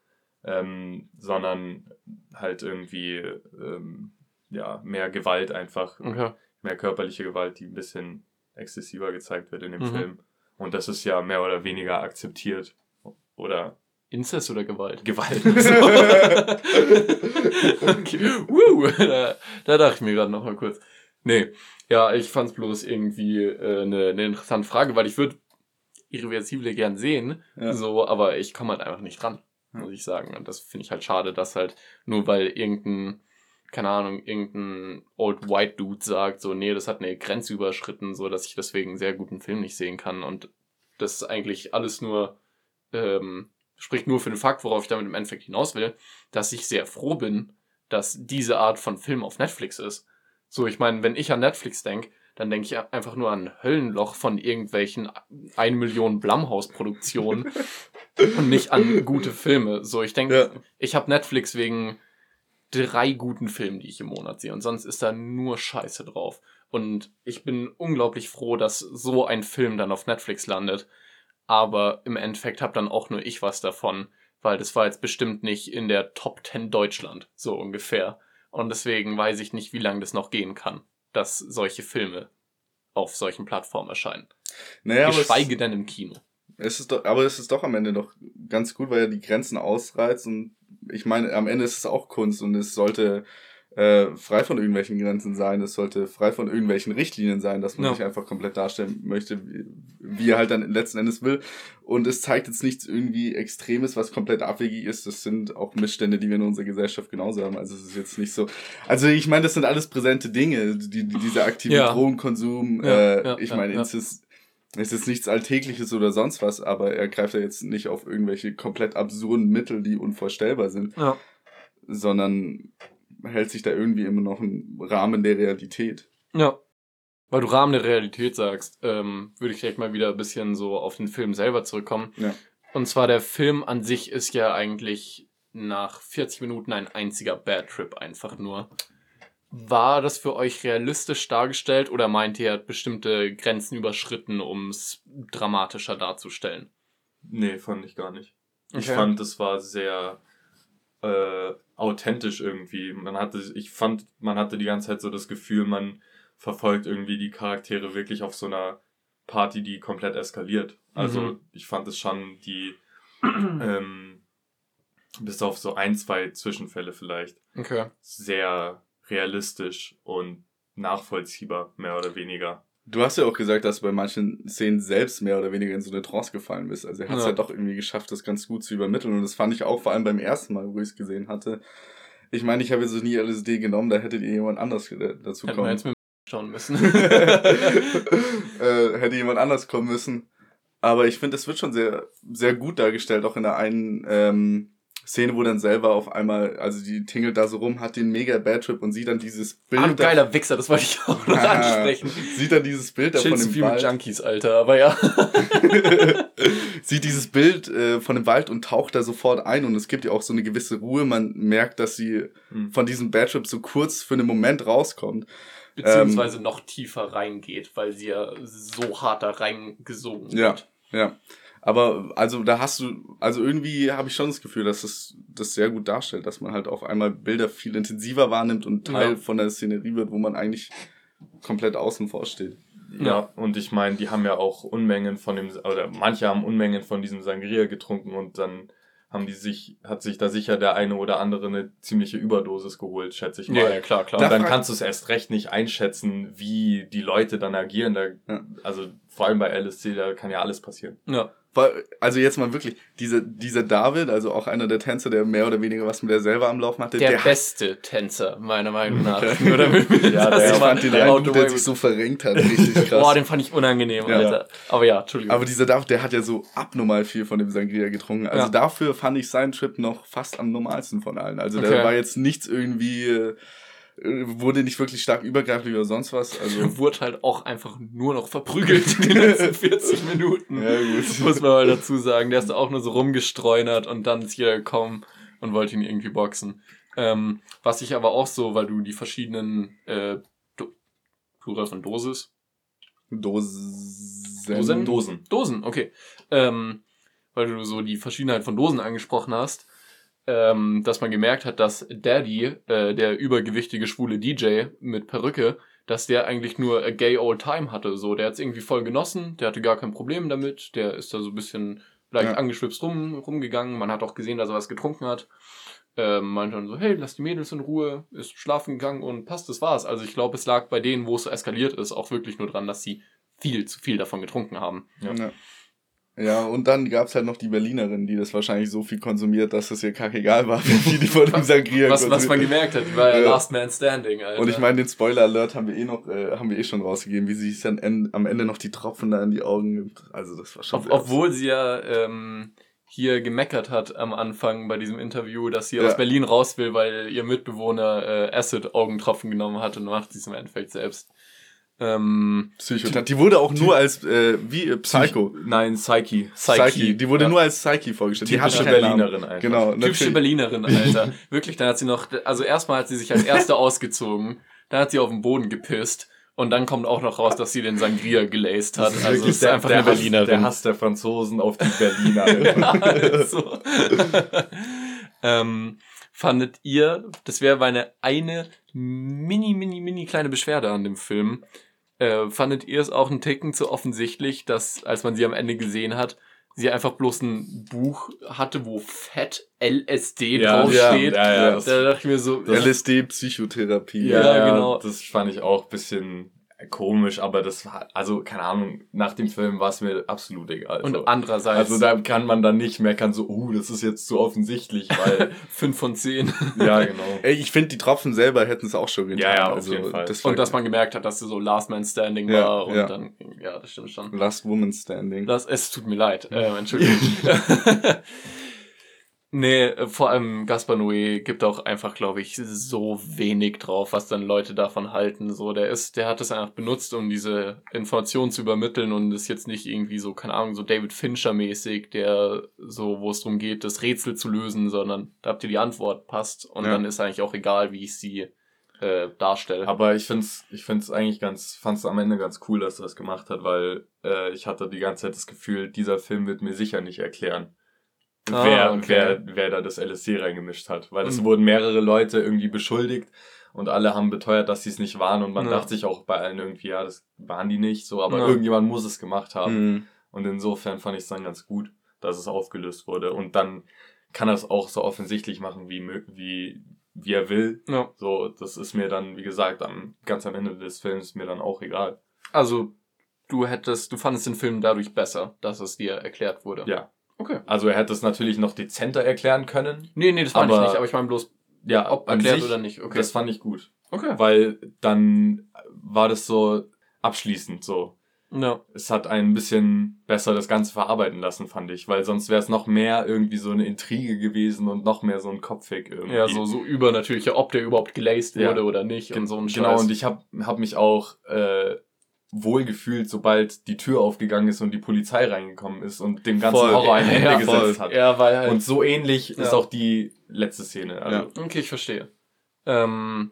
ähm, sondern halt irgendwie ähm, ja, mehr Gewalt einfach, Okay. mehr körperliche Gewalt, die ein bisschen exzessiver gezeigt wird in dem Mhm. Film. Und das ist ja mehr oder weniger akzeptiert. Oder Inzest oder Gewalt? Gewalt. <laughs> <laughs> okay. Woo, da, da dachte ich mir gerade noch mal kurz. Nee, ja, ich fand's bloß irgendwie äh, eine, eine interessante Frage, weil ich würde Irreversible gern sehen, Ja. so, aber ich komme halt einfach nicht dran, muss ich sagen. Und das finde ich halt schade, dass halt nur weil irgendein, keine Ahnung, irgendein Old White Dude sagt, so, nee, das hat eine Grenze überschritten, so, dass ich deswegen einen sehr guten Film nicht sehen kann. Und das ist eigentlich alles nur, ähm, spricht nur für den Fakt, worauf ich damit im Endeffekt hinaus will, dass ich sehr froh bin, dass diese Art von Film auf Netflix ist. So, ich meine, wenn ich an Netflix denke, dann denke ich einfach nur an Höllenloch von irgendwelchen 1 Million Blumhouse-Produktionen <laughs> und nicht an gute Filme. So, ich denke, Ja. ich habe Netflix wegen drei guten Filmen, die ich im Monat sehe. Und sonst ist da nur Scheiße drauf. Und ich bin unglaublich froh, dass so ein Film dann auf Netflix landet. Aber im Endeffekt habe dann auch nur ich was davon, weil das war jetzt bestimmt nicht in der Top 10 Deutschland, so ungefähr. Und deswegen weiß ich nicht, wie lange das noch gehen kann, dass solche Filme auf solchen Plattformen erscheinen. Naja, Geschweige denn im Kino. Es ist doch, aber es ist doch am Ende doch ganz gut, weil er die Grenzen ausreizt und ich meine, am Ende ist es auch Kunst und es sollte äh, frei von irgendwelchen Grenzen sein, es sollte frei von irgendwelchen Richtlinien sein, dass man Ja. sich einfach komplett darstellen möchte, wie, wie er halt dann letzten Endes will. Und es zeigt jetzt nichts irgendwie Extremes, was komplett abwegig ist. Das sind auch Missstände, die wir in unserer Gesellschaft genauso haben. Also es ist jetzt nicht so. Also ich meine, das sind alles präsente Dinge, die, die, dieser aktive Ja. Drogenkonsum. Ja, äh, ich meine, ja. Es ist nichts Alltägliches oder sonst was, aber er greift ja jetzt nicht auf irgendwelche komplett absurden Mittel, die unvorstellbar sind, Ja. sondern hält sich da irgendwie immer noch im Rahmen der Realität. Ja. Weil du Rahmen der Realität sagst, ähm, würde ich gleich mal wieder ein bisschen so auf den Film selber zurückkommen. Ja. Und zwar der Film an sich ist ja eigentlich nach 40 Minuten ein einziger Bad Trip einfach nur. War das für euch realistisch dargestellt oder meint ihr, hat bestimmte Grenzen überschritten, um es dramatischer darzustellen? Nee, fand ich gar nicht. Ich Okay. fand, es war sehr äh, authentisch irgendwie. Man hatte, ich fand, man hatte die ganze Zeit so das Gefühl, man verfolgt irgendwie die Charaktere wirklich auf so einer Party, die komplett eskaliert. Also Mhm. ich fand es schon die, <clears throat> ähm, bis auf so ein, zwei Zwischenfälle vielleicht, Okay. sehr realistisch und nachvollziehbar, mehr oder weniger. Du hast ja auch gesagt, dass du bei manchen Szenen selbst mehr oder weniger in so eine Trance gefallen bist. Also er hat es Ja. ja. doch irgendwie geschafft, das ganz gut zu übermitteln. Und das fand ich auch vor allem beim ersten Mal, wo ich es gesehen hatte. Ich meine, ich habe jetzt nie LSD genommen, da hättet ihr jemand anders äh, dazu Hätten wir kommen. jetzt mit schauen müssen. <laughs> äh, hätte jemand anders kommen müssen. Aber ich finde, es wird schon sehr, sehr gut dargestellt, auch in der einen ähm, Szene, wo dann selber auf einmal, also die tingelt da so rum, hat den mega Bad Trip und sieht dann dieses Bild. ah, du da- geiler Wichser, das wollte ich auch noch Ah, ansprechen. Sieht dann dieses Bild da von dem viel mit Wald. Junkies, Alter, aber ja. <laughs> sieht dieses Bild äh, von dem Wald und taucht da sofort ein und es gibt ihr auch so eine gewisse Ruhe. Man merkt, dass sie Hm. von diesem Bad Trip so kurz für einen Moment rauskommt. Beziehungsweise noch tiefer reingeht, weil sie ja so hart da reingesogen Ja. wird. Ja. Aber also da hast du, also irgendwie habe ich schon das Gefühl, dass es das sehr gut darstellt, dass man halt auf einmal Bilder viel intensiver wahrnimmt und Teil Ja. von der Szenerie wird, wo man eigentlich komplett außen vor steht. Ja, Ja. und ich meine, die haben ja auch Unmengen von dem, oder manche haben Unmengen von diesem Sangria getrunken und dann haben die sich, hat sich da sicher der eine oder andere eine ziemliche Überdosis geholt, schätze ich mal. Ja, ja, klar, klar. Und dann kannst du es erst recht nicht einschätzen, wie die Leute dann agieren. Da, Ja. Also vor allem bei LSC, da kann ja alles passieren. ja. Also jetzt mal wirklich, dieser, dieser David, also auch einer der Tänzer, der mehr oder weniger was mit der selber am Laufen hatte, Der, der, beste Tänzer, meiner Meinung nach. Okay. <laughs> Nur damit <laughs> Ja, das der- mal fand den der einen, der sich so verrenkt hat, richtig <laughs> krass. Boah, den fand ich unangenehm, Ja. Alter. Aber ja, Entschuldigung. Aber dieser David, der hat ja so abnormal viel von dem Sangria getrunken. Also Ja. dafür fand ich seinen Trip noch fast am normalsten von allen. Also Okay. der war jetzt nichts irgendwie, äh, wurde nicht wirklich stark übergreifend oder sonst was. Also <laughs> wurde halt auch einfach nur noch verprügelt in den letzten <laughs> 40 Minuten. Ja, gut. Muss man mal dazu sagen. Der ist auch nur so rumgestreunert und dann ist jeder gekommen und wollte ihn irgendwie boxen. Ähm, was ich aber auch so, weil du die verschiedenen äh, Do Plural von Dosis? Dosen. Dosen? Dosen. Dosen, okay. Ähm, weil du so die Verschiedenheit von Dosen angesprochen hast, ähm, dass man gemerkt hat, dass Daddy, äh, der übergewichtige schwule DJ mit Perücke, dass der eigentlich nur a gay old time hatte. So, der hat's irgendwie voll genossen, der hatte gar kein Problem damit, der ist da so ein bisschen leicht Ja. angeschwipst rum, rumgegangen. Man hat auch gesehen, dass er was getrunken hat. Ähm, meinte dann so, hey, lass die Mädels in Ruhe, ist schlafen gegangen und passt, das war's. Also ich glaube, es lag bei denen, wo es so eskaliert ist, auch wirklich nur dran, dass sie viel zu viel davon getrunken haben. Ja. Ja. Ja, und dann gab's halt noch die Berlinerin, die das wahrscheinlich so viel konsumiert, dass es ihr kackegal war, <laughs> wie viel die von dem Sangria Was, was man gemerkt hat, war ja. Last Man Standing, Alter. Und ich meine, den Spoiler-Alert haben wir eh noch, äh, haben wir eh schon rausgegeben, wie sie sich dann en am Ende noch die Tropfen da in die Augen nimmt. Also das war schon Ob, obwohl sie ja ähm, hier gemeckert hat am Anfang bei diesem Interview, dass sie Ja. aus Berlin raus will, weil ihr Mitbewohner äh, Acid-Augentropfen genommen hat und macht sie es im Endeffekt selbst. Ähm, Psychotat. Die wurde auch nur als, äh, wie, äh, Psycho. Nein, Psyche. Psyche. Die wurde Ja. nur als Psyche vorgestellt. Die Typische Berlinerin einfach. Genau. typische natürlich. Berlinerin, <laughs> Alter. Wirklich, dann hat sie noch, also erstmal hat sie sich als erste <laughs> ausgezogen, dann hat sie auf den Boden gepisst und dann kommt auch noch raus, dass sie den Sangria gelaced hat. Das Also ist einfach eine Hass, Berlinerin. der Hass der Franzosen auf die Berliner. <laughs> Alter. also. ähm, fandet ihr, das wäre meine eine mini, mini, mini kleine Beschwerde an dem Film, äh, fandet ihr es auch einen Ticken zu offensichtlich, dass, als man sie am Ende gesehen hat, sie einfach bloß ein Buch hatte, wo fett LSD Ja, draufsteht? ja, ja, das- da dachte ich mir so, LSD-Psychotherapie. Ja, genau. Das fand ich auch ein bisschen komisch, aber das war, also keine Ahnung, nach dem Film war es mir absolut egal. und so. andererseits also da kann man dann nicht meckern, so, uh, das ist jetzt zu offensichtlich, weil, <laughs> 5 von 10. <laughs> ja, genau. Ey, ich finde, die Tropfen selber hätten es auch schon getan. Ja, ja, auf also, jeden Fall. Das Und dass man gemerkt hat, dass sie so Last Man Standing Ja, war und ja. dann, ja, das stimmt schon. Last Woman Standing. Das, es tut mir leid, äh, <laughs> Entschuldigung. Nee, äh, vor allem Gaspar Noé gibt auch einfach, glaube ich, so wenig drauf, was dann Leute davon halten. So, der ist, der hat es einfach benutzt, um diese Informationen zu übermitteln und ist jetzt nicht irgendwie so, keine Ahnung, so David Fincher-mäßig, der so, wo es darum geht, das Rätsel zu lösen, sondern da habt ihr die Antwort, passt. Und Ja. dann ist eigentlich auch egal, wie ich sie äh, darstelle. Aber ich find's, ich find's eigentlich ganz, fand's am Ende ganz cool, dass er das gemacht hat, weil äh, ich hatte die ganze Zeit das Gefühl, dieser Film wird mir sicher nicht erklären, Ah, wer, okay. wer, wer da das LSD reingemischt hat. Weil es Mhm. wurden mehrere Leute irgendwie beschuldigt und alle haben beteuert, dass sie es nicht waren und man Ja. dachte sich auch bei allen irgendwie, ja, das waren die nicht so, aber Ja. irgendjemand muss es gemacht haben. Mhm. Und insofern fand ich es dann ganz gut, dass es aufgelöst wurde. Und dann kann er es auch so offensichtlich machen, wie, wie, wie er will. ja. So, das ist mir dann, wie gesagt, am, ganz am Ende des Films mir dann auch egal. Also, du hättest, du fandest den Film dadurch besser, dass es dir erklärt wurde. Ja. Okay. Also er hätte es natürlich noch dezenter erklären können. Nee, nee, das meine ich nicht, aber ich meine bloß, Ja, ob erklärt sich, oder nicht. Okay. Das fand ich gut. okay. Weil dann war das so abschließend so. Ja. Es hat ein bisschen besser das Ganze verarbeiten lassen, fand ich. Weil sonst wäre es noch mehr irgendwie so eine Intrige gewesen und noch mehr so ein Kopfweg irgendwie. Ja, so, so übernatürlich, ob der überhaupt gelaced Ja. wurde oder nicht und so ein Genau, Scheiß. und ich habe hab mich auch äh, wohl gefühlt, sobald die Tür aufgegangen ist und die Polizei reingekommen ist und dem ganzen Voll. Horror ein Ende Ja, gesetzt voll. hat. Ja, weil halt. Und so ähnlich Ja. ist auch die letzte Szene. Also, okay, ich verstehe. Ähm,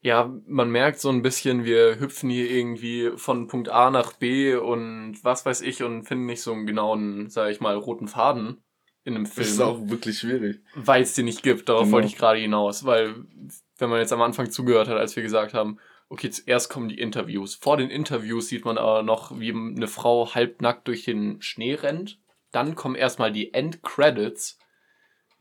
ja, man merkt so ein bisschen, wir hüpfen hier irgendwie von Punkt A nach B und was weiß ich und finden nicht so einen genauen, sag ich mal, roten Faden in einem Das Film. ist auch wirklich schwierig. weil es den nicht gibt. Darauf Genau. wollte ich gerade hinaus, weil wenn man jetzt am Anfang zugehört hat, als wir gesagt haben, okay, zuerst kommen die Interviews. Vor den Interviews sieht man aber noch, wie eine Frau halbnackt durch den Schnee rennt. Dann kommen erstmal die Endcredits.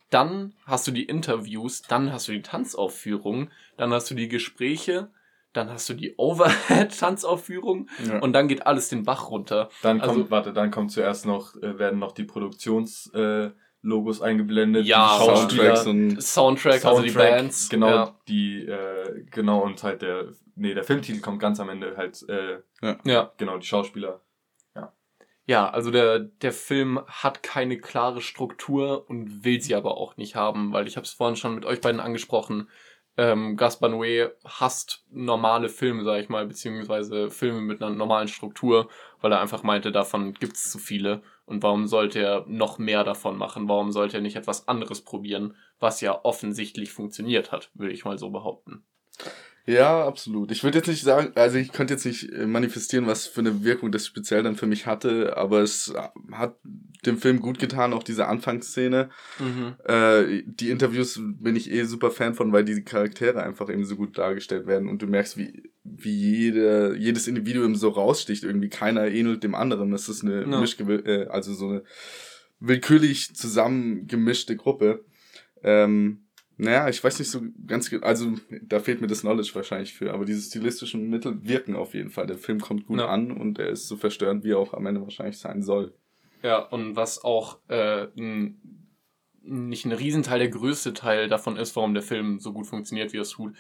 Dann hast du die Interviews, dann hast du die Tanzaufführung, dann hast du die Gespräche, dann hast du die Overhead-Tanzaufführung Ja. und dann geht alles den Bach runter. Dann kommt, Also- warte, dann kommt zuerst noch, äh, werden noch die Produktionslogos äh, Logos eingeblendet. Ja, Soundtracks und Soundtrack, also die Soundtrack, Bands. Genau, Ja. die, äh, genau, und halt der, nee, der Filmtitel kommt ganz am Ende halt, äh, ja. genau, die Schauspieler. Ja, also der, der Film hat keine klare Struktur und will sie aber auch nicht haben, weil ich habe es vorhin schon mit euch beiden angesprochen. Ähm, Gaspar Noé hasst normale Filme, sage ich mal, beziehungsweise Filme mit einer normalen Struktur, weil er einfach meinte, davon gibt's zu viele. Und warum sollte er noch mehr davon machen? Warum sollte er nicht etwas anderes probieren, was ja offensichtlich funktioniert hat, würde ich mal so behaupten. Ja, absolut. Ich würde jetzt nicht sagen, also ich könnte jetzt nicht äh, manifestieren, was für eine Wirkung das speziell dann für mich hatte, aber es hat dem Film gut getan, auch diese Anfangsszene. Mhm. Äh, die Interviews bin ich eh super Fan von, weil die Charaktere einfach eben so gut dargestellt werden und du merkst, wie, wie jede, jedes Individuum so raussticht. Irgendwie keiner ähnelt dem anderen. Das ist eine Ja. Äh, also so eine willkürlich zusammengemischte Gruppe. Ähm, naja, ich weiß nicht so ganz, also da fehlt mir das Knowledge wahrscheinlich für, aber diese stilistischen Mittel wirken auf jeden Fall. Der Film kommt gut Ja. an und er ist so verstörend, wie er auch am Ende wahrscheinlich sein soll. Ja, und was auch äh, nicht ein Riesenteil, der größte Teil davon ist, warum der Film so gut funktioniert, wie er es tut,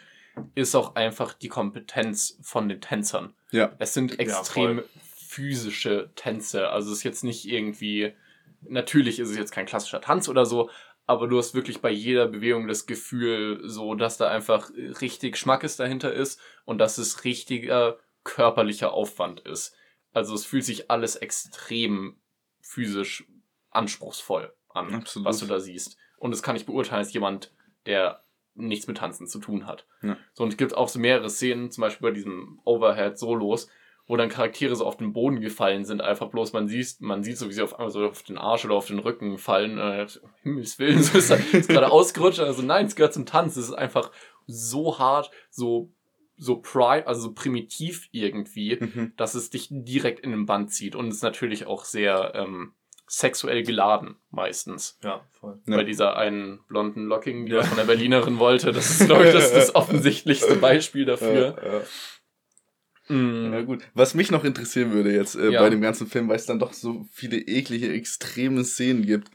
ist auch einfach die Kompetenz von den Tänzern. Ja. Es sind extrem voll. physische Tänze. Also es ist jetzt nicht irgendwie, natürlich ist es jetzt kein klassischer Tanz oder so, aber du hast wirklich bei jeder Bewegung das Gefühl, so, dass da einfach richtig Schmackes dahinter ist und dass es richtiger körperlicher Aufwand ist. Also es fühlt sich alles extrem physisch anspruchsvoll an, Absolut. was du da siehst. Und das kann ich beurteilen als jemand, der nichts mit Tanzen zu tun hat. Ja. So, und es gibt auch so mehrere Szenen, zum Beispiel bei diesem Overhead-Solos, wo dann Charaktere so auf den Boden gefallen sind, einfach bloß man sieht, man sieht so, wie sie auf einmal so auf den Arsch oder auf den Rücken fallen. Äh, Himmels Willen, <laughs> so ist ist gerade ausgerutscht. Also nein, es gehört zum Tanz. Es ist einfach so hart, so so pri also so primitiv irgendwie, Mhm. dass es dich direkt in den Band zieht und es ist natürlich auch sehr ähm, sexuell geladen meistens. Ja, voll. Ja. Bei dieser einen blonden Locking, die Ja. man von der Berlinerin wollte. Das ist, glaube ich, das, das <laughs> offensichtlichste Beispiel dafür. Ja, ja. Mm. Ja gut. Was mich noch interessieren würde jetzt äh, Ja. bei dem ganzen Film, weil es dann doch so viele eklige, extreme Szenen gibt.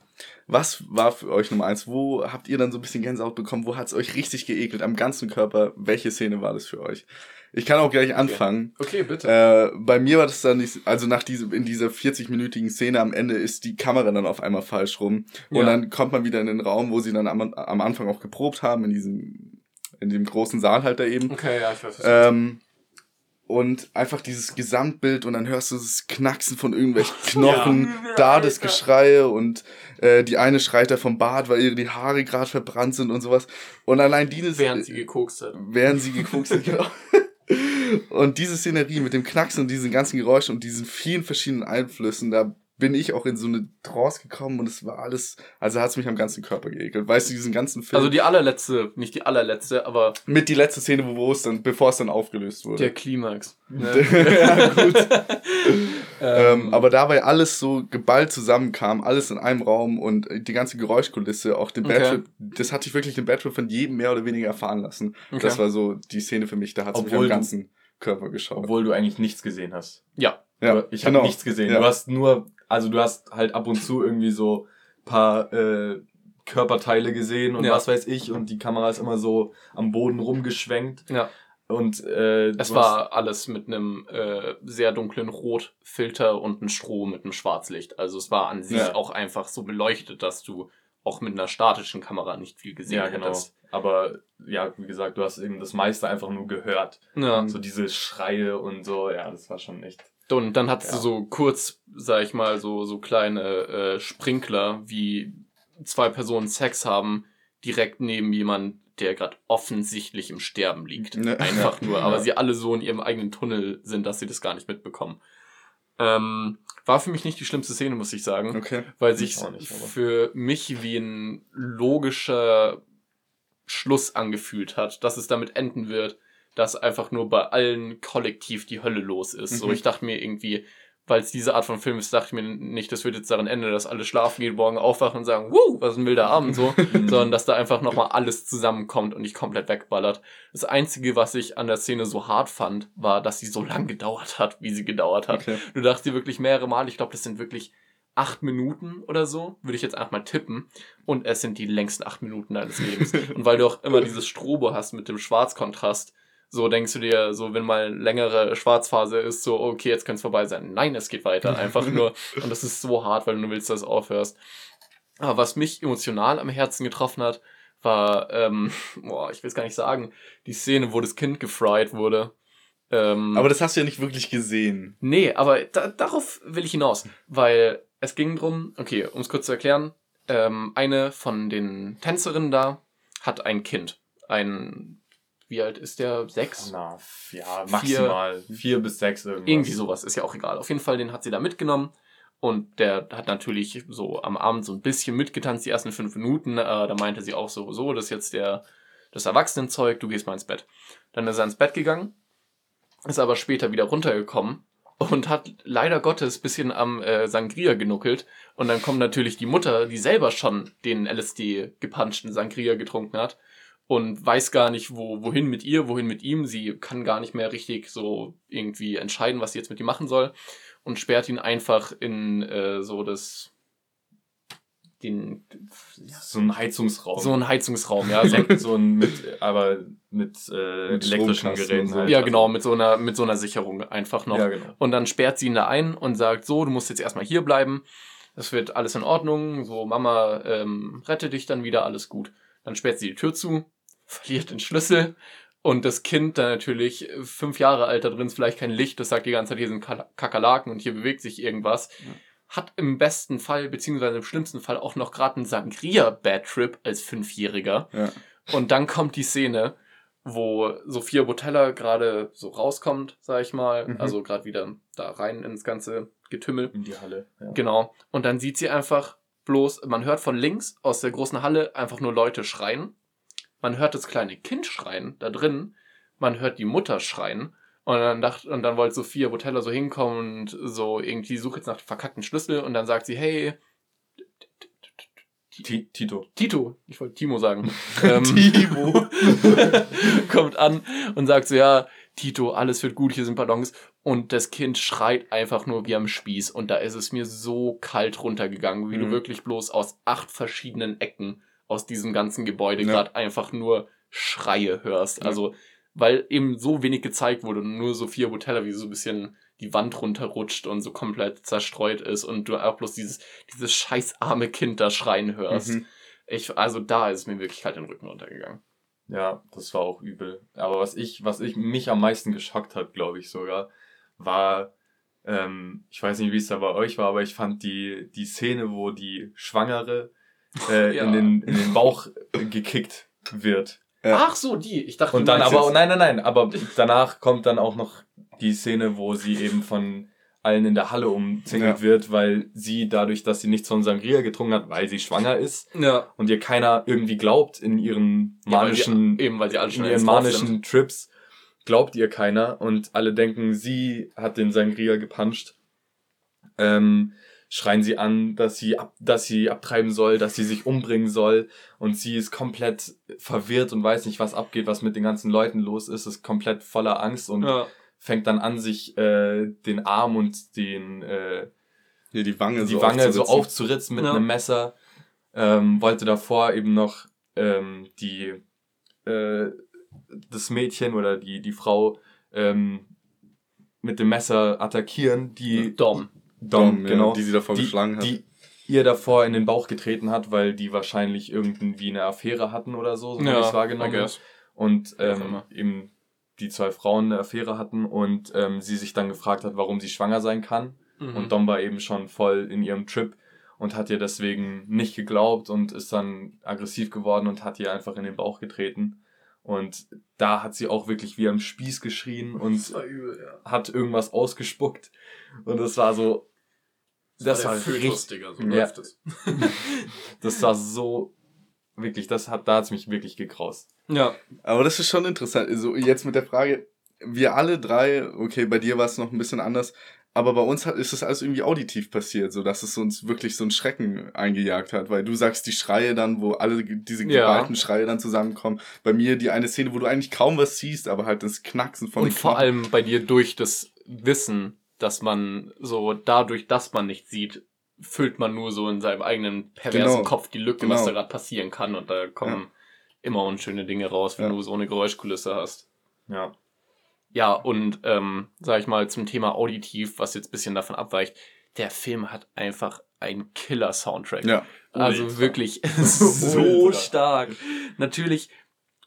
Was war für euch Nummer eins? Wo habt ihr dann so ein bisschen Gänsehaut bekommen? Wo hat es euch richtig geekelt? Am ganzen Körper? Welche Szene war das für euch? Ich kann auch gleich anfangen. Okay, bitte. Äh, bei mir war das dann nicht, also nach diesem, in dieser 40-minütigen Szene am Ende ist die Kamera dann auf einmal falsch rum. Und Ja. dann kommt man wieder in den Raum, wo sie dann am, am Anfang auch geprobt haben, in diesem, in dem großen Saal halt da eben. okay, ja, ich weiß, was. Ähm, und einfach dieses Gesamtbild und dann hörst du das Knacksen von irgendwelchen <laughs> Knochen, da das Geschreie und äh, die eine schreit da vom Bad, weil ihre die Haare gerade verbrannt sind und sowas. Und allein dieses Während sie gekokst hat. während sie geguckt sind, <laughs> genau. Und diese Szenerie mit dem Knacksen und diesen ganzen Geräuschen und diesen vielen verschiedenen Einflüssen, da bin ich auch in so eine Trance gekommen und es war alles, also hat es mich am ganzen Körper geekelt. Weißt du, diesen ganzen Film. Also die allerletzte, nicht die allerletzte, aber mit die letzte Szene, wo wo es dann, bevor es dann aufgelöst wurde. der Klimax. Ne? <laughs> ja, gut. <laughs> Ähm, Ähm, aber dabei alles so geballt zusammenkam, alles in einem Raum und die ganze Geräuschkulisse, auch den Okay. Badtrip, das hatte ich wirklich den Badtrip von jedem mehr oder weniger erfahren lassen. Okay. Das war so die Szene für mich, da hat es mich am ganzen Körper geschaut. Obwohl du eigentlich nichts gesehen hast. ja, ja, ich habe genau. nichts gesehen. Ja. Du hast nur, also du hast halt ab und zu irgendwie so paar äh, Körperteile gesehen und Ja. was weiß ich und die Kamera ist immer so am Boden rumgeschwenkt ja. und äh, Es war alles mit einem äh, sehr dunklen Rotfilter und einem Stroh mit einem Schwarzlicht. Also es war an sich Ja. auch einfach so beleuchtet, dass du auch mit einer statischen Kamera nicht viel gesehen ja genau. hättest. Aber ja, wie gesagt, du hast eben das meiste einfach nur gehört. Ja. So diese Schreie und so, ja, das war schon echt. Und dann hattest Ja. du so kurz, sag ich mal, so, so kleine äh, Sprinkler, wie zwei Personen Sex haben, direkt neben jemand, der gerade offensichtlich im Sterben liegt. Ne. <laughs> Einfach nur, aber Ja. sie alle so in ihrem eigenen Tunnel sind, dass sie das gar nicht mitbekommen. Ähm, war für mich nicht die schlimmste Szene, muss ich sagen, Okay. weil Ich sich für mich wie ein logischer Schluss angefühlt hat, dass es damit enden wird, dass einfach nur bei allen kollektiv die Hölle los ist. So, Mhm. ich dachte mir irgendwie, weil es diese Art von Film ist, dachte ich mir nicht, das wird jetzt daran enden, dass alle schlafen gehen, morgen aufwachen und sagen, wuh, was ein wilder Abend, so, <laughs> sondern dass da einfach nochmal alles zusammenkommt und nicht komplett wegballert. Das Einzige, was ich an der Szene so hart fand, war, dass sie so lang gedauert hat, wie sie gedauert hat. Okay. Du dachtest dir wirklich mehrere Mal, ich glaube, das sind wirklich acht Minuten oder so, würde ich jetzt einfach mal tippen. Und es sind die längsten acht Minuten deines Lebens. <laughs> und weil du auch immer dieses Strobo hast mit dem Schwarzkontrast, so denkst du dir, so wenn mal längere Schwarzphase ist, so, okay, jetzt könnte es vorbei sein. Nein, es geht weiter. Einfach <laughs> nur. Und das ist so hart, weil du nur willst, dass es aufhörst. Aber was mich emotional am Herzen getroffen hat, war, ähm, <laughs> boah, ich will es gar nicht sagen, die Szene, wo das Kind gefried wurde. Ähm, Aber das hast du ja nicht wirklich gesehen. Nee, aber da, darauf will ich hinaus, weil es ging drum, okay, um es kurz zu erklären, ähm, eine von den Tänzerinnen da hat ein Kind. Ein, wie alt ist der? Sechs? Na, ja, maximal vier, bis sechs irgendwas. Irgendwie sowas, ist ja auch egal. Auf jeden Fall, den hat sie da mitgenommen. Und der hat natürlich so am Abend so ein bisschen mitgetanzt, die ersten fünf Minuten. Äh, da meinte sie auch so, so, das ist jetzt der, das Erwachsenenzeug, du gehst mal ins Bett. Dann ist er ins Bett gegangen, ist aber später wieder runtergekommen und hat leider Gottes bisschen am äh, Sangria genuckelt. Und dann kommt natürlich die Mutter, die selber schon den LSD gepanschten Sangria getrunken hat und weiß gar nicht, wo, wohin mit ihr, wohin mit ihm. Sie kann gar nicht mehr richtig so irgendwie entscheiden, was sie jetzt mit ihm machen soll. Und sperrt ihn einfach in äh, so das. Den, So ein Heizungsraum. so ein Heizungsraum, ja. ja, So, <laughs> so, ein mit, aber mit, äh, Mit elektrischen Geräten halt. ja, genau, mit so einer, mit so einer Sicherung einfach noch. Ja, genau. Und dann sperrt sie ihn da ein und sagt, so, du musst jetzt erstmal hier bleiben. Das wird alles in Ordnung. So, Mama, ähm, rette dich dann wieder, alles gut. Dann sperrt sie die Tür zu, verliert den Schlüssel und das Kind dann natürlich fünf Jahre alt, da drin ist vielleicht kein Licht, das sagt die ganze Zeit, hier sind Kakerlaken und hier bewegt sich irgendwas. Ja. Hat im besten Fall, beziehungsweise im schlimmsten Fall auch noch gerade einen Sangria-Bad-Trip als Fünfjähriger. Ja. Und dann kommt die Szene, wo Sophia Botella gerade so rauskommt, sag ich mal. Mhm. Also gerade wieder da rein ins ganze Getümmel. In die Halle. Ja. Genau. Und dann sieht sie einfach bloß, man hört von links aus der großen Halle einfach nur Leute schreien. Man hört das kleine Kind schreien da drin. Man hört die Mutter schreien. Und dann dachte, und dann wollte Sophia Botella so hinkommen und so irgendwie sucht jetzt nach dem verkackten Schlüssel und dann sagt sie, hey, Ti- Tito. Tito, ich wollte Timo sagen, <laughs> ähm, Timo. <laughs> kommt an und sagt so, ja, Tito, alles wird gut, hier sind Ballons. Und das Kind schreit einfach nur wie am Spieß. Und da ist es mir so kalt runtergegangen, wie du Mhm. wirklich bloß aus acht verschiedenen Ecken aus diesem ganzen Gebäude Ja. gerade einfach nur Schreie hörst. Ja. Also, weil eben so wenig gezeigt wurde und nur Sophia Botella wie so ein bisschen die Wand runterrutscht und so komplett zerstreut ist und du auch bloß dieses, dieses scheiß arme Kind da schreien hörst. Mhm. Ich, also da ist mir wirklich kalt den Rücken runtergegangen. Ja, das war auch übel. Aber was ich, was ich mich am meisten geschockt hat, glaube ich sogar, war, ähm, ich weiß nicht, wie es da bei euch war, aber ich fand die, die Szene, wo die Schwangere äh, Ja. in, den, in den Bauch gekickt wird. Ja. Ach so, die. Ich dachte, Und dann aber, jetzt- nein, nein, nein, aber danach kommt dann auch noch die Szene, wo sie eben von allen in der Halle umzingelt Ja. wird, weil sie dadurch, dass sie nichts von Sangria getrunken hat, weil sie schwanger ist Ja. und ihr keiner irgendwie glaubt in ihren Ja, weil manischen die, eben, weil sie alle in ihren manischen Trips glaubt ihr keiner und alle denken, sie hat den Sangria gepuncht. Ähm, schreien sie an, dass sie, ab, dass sie abtreiben soll, dass sie sich umbringen soll und sie ist komplett verwirrt und weiß nicht, was abgeht, was mit den ganzen Leuten los ist, ist komplett voller Angst und Ja. fängt dann an, sich äh, den Arm und den äh, Hier die Wange die so Wange so aufzuritzen. aufzuritzen mit Ja. einem Messer. Ähm, wollte davor eben noch ähm, die äh, das Mädchen oder die die Frau ähm, mit dem Messer attackieren, die Dom. Ja, genau, die sie davor die, geschlagen hat. die ihr davor in den Bauch getreten hat, weil die wahrscheinlich irgendwie eine Affäre hatten oder so, so habe ich es wahrgenommen. guess. Und ähm, eben die zwei Frauen eine Affäre hatten und ähm, sie sich dann gefragt hat, warum sie schwanger sein kann. Mhm. Und Dom war eben schon voll in ihrem Trip und hat ihr deswegen nicht geglaubt und ist dann aggressiv geworden und hat ihr einfach in den Bauch getreten. Und da hat sie auch wirklich wie am Spieß geschrien und hat irgendwas ausgespuckt. Und das war so, das, war richtig, Digga, so Ja. läuft es. <laughs> das war so, wirklich, das hat, da hat's mich wirklich gekraust. Ja. Aber das ist schon interessant. Also jetzt mit der Frage, wir alle drei, okay, bei dir war es noch ein bisschen anders, aber bei uns hat, ist das alles irgendwie auditiv passiert, so dass es uns wirklich so einen Schrecken eingejagt hat, weil du sagst die Schreie dann, wo alle diese Ja. geballten Schreie dann zusammenkommen. Bei mir die eine Szene, wo du eigentlich kaum was siehst, aber halt das Knacksen von Und den vor allem bei dir durch das Wissen, dass man so dadurch, dass man nicht sieht, füllt man nur so in seinem eigenen perversen Genau. Kopf die Lücke, Genau. was da gerade passieren kann. Und da kommen immer unschöne Dinge raus, wenn Ja. du so eine Geräuschkulisse hast. Ja. Ja, und ähm, sag ich mal zum Thema auditiv, was jetzt ein bisschen davon abweicht, der Film hat einfach einen Killer-Soundtrack. Ja. Also Ultra. wirklich <laughs> <laughs> so Ultra. stark. Natürlich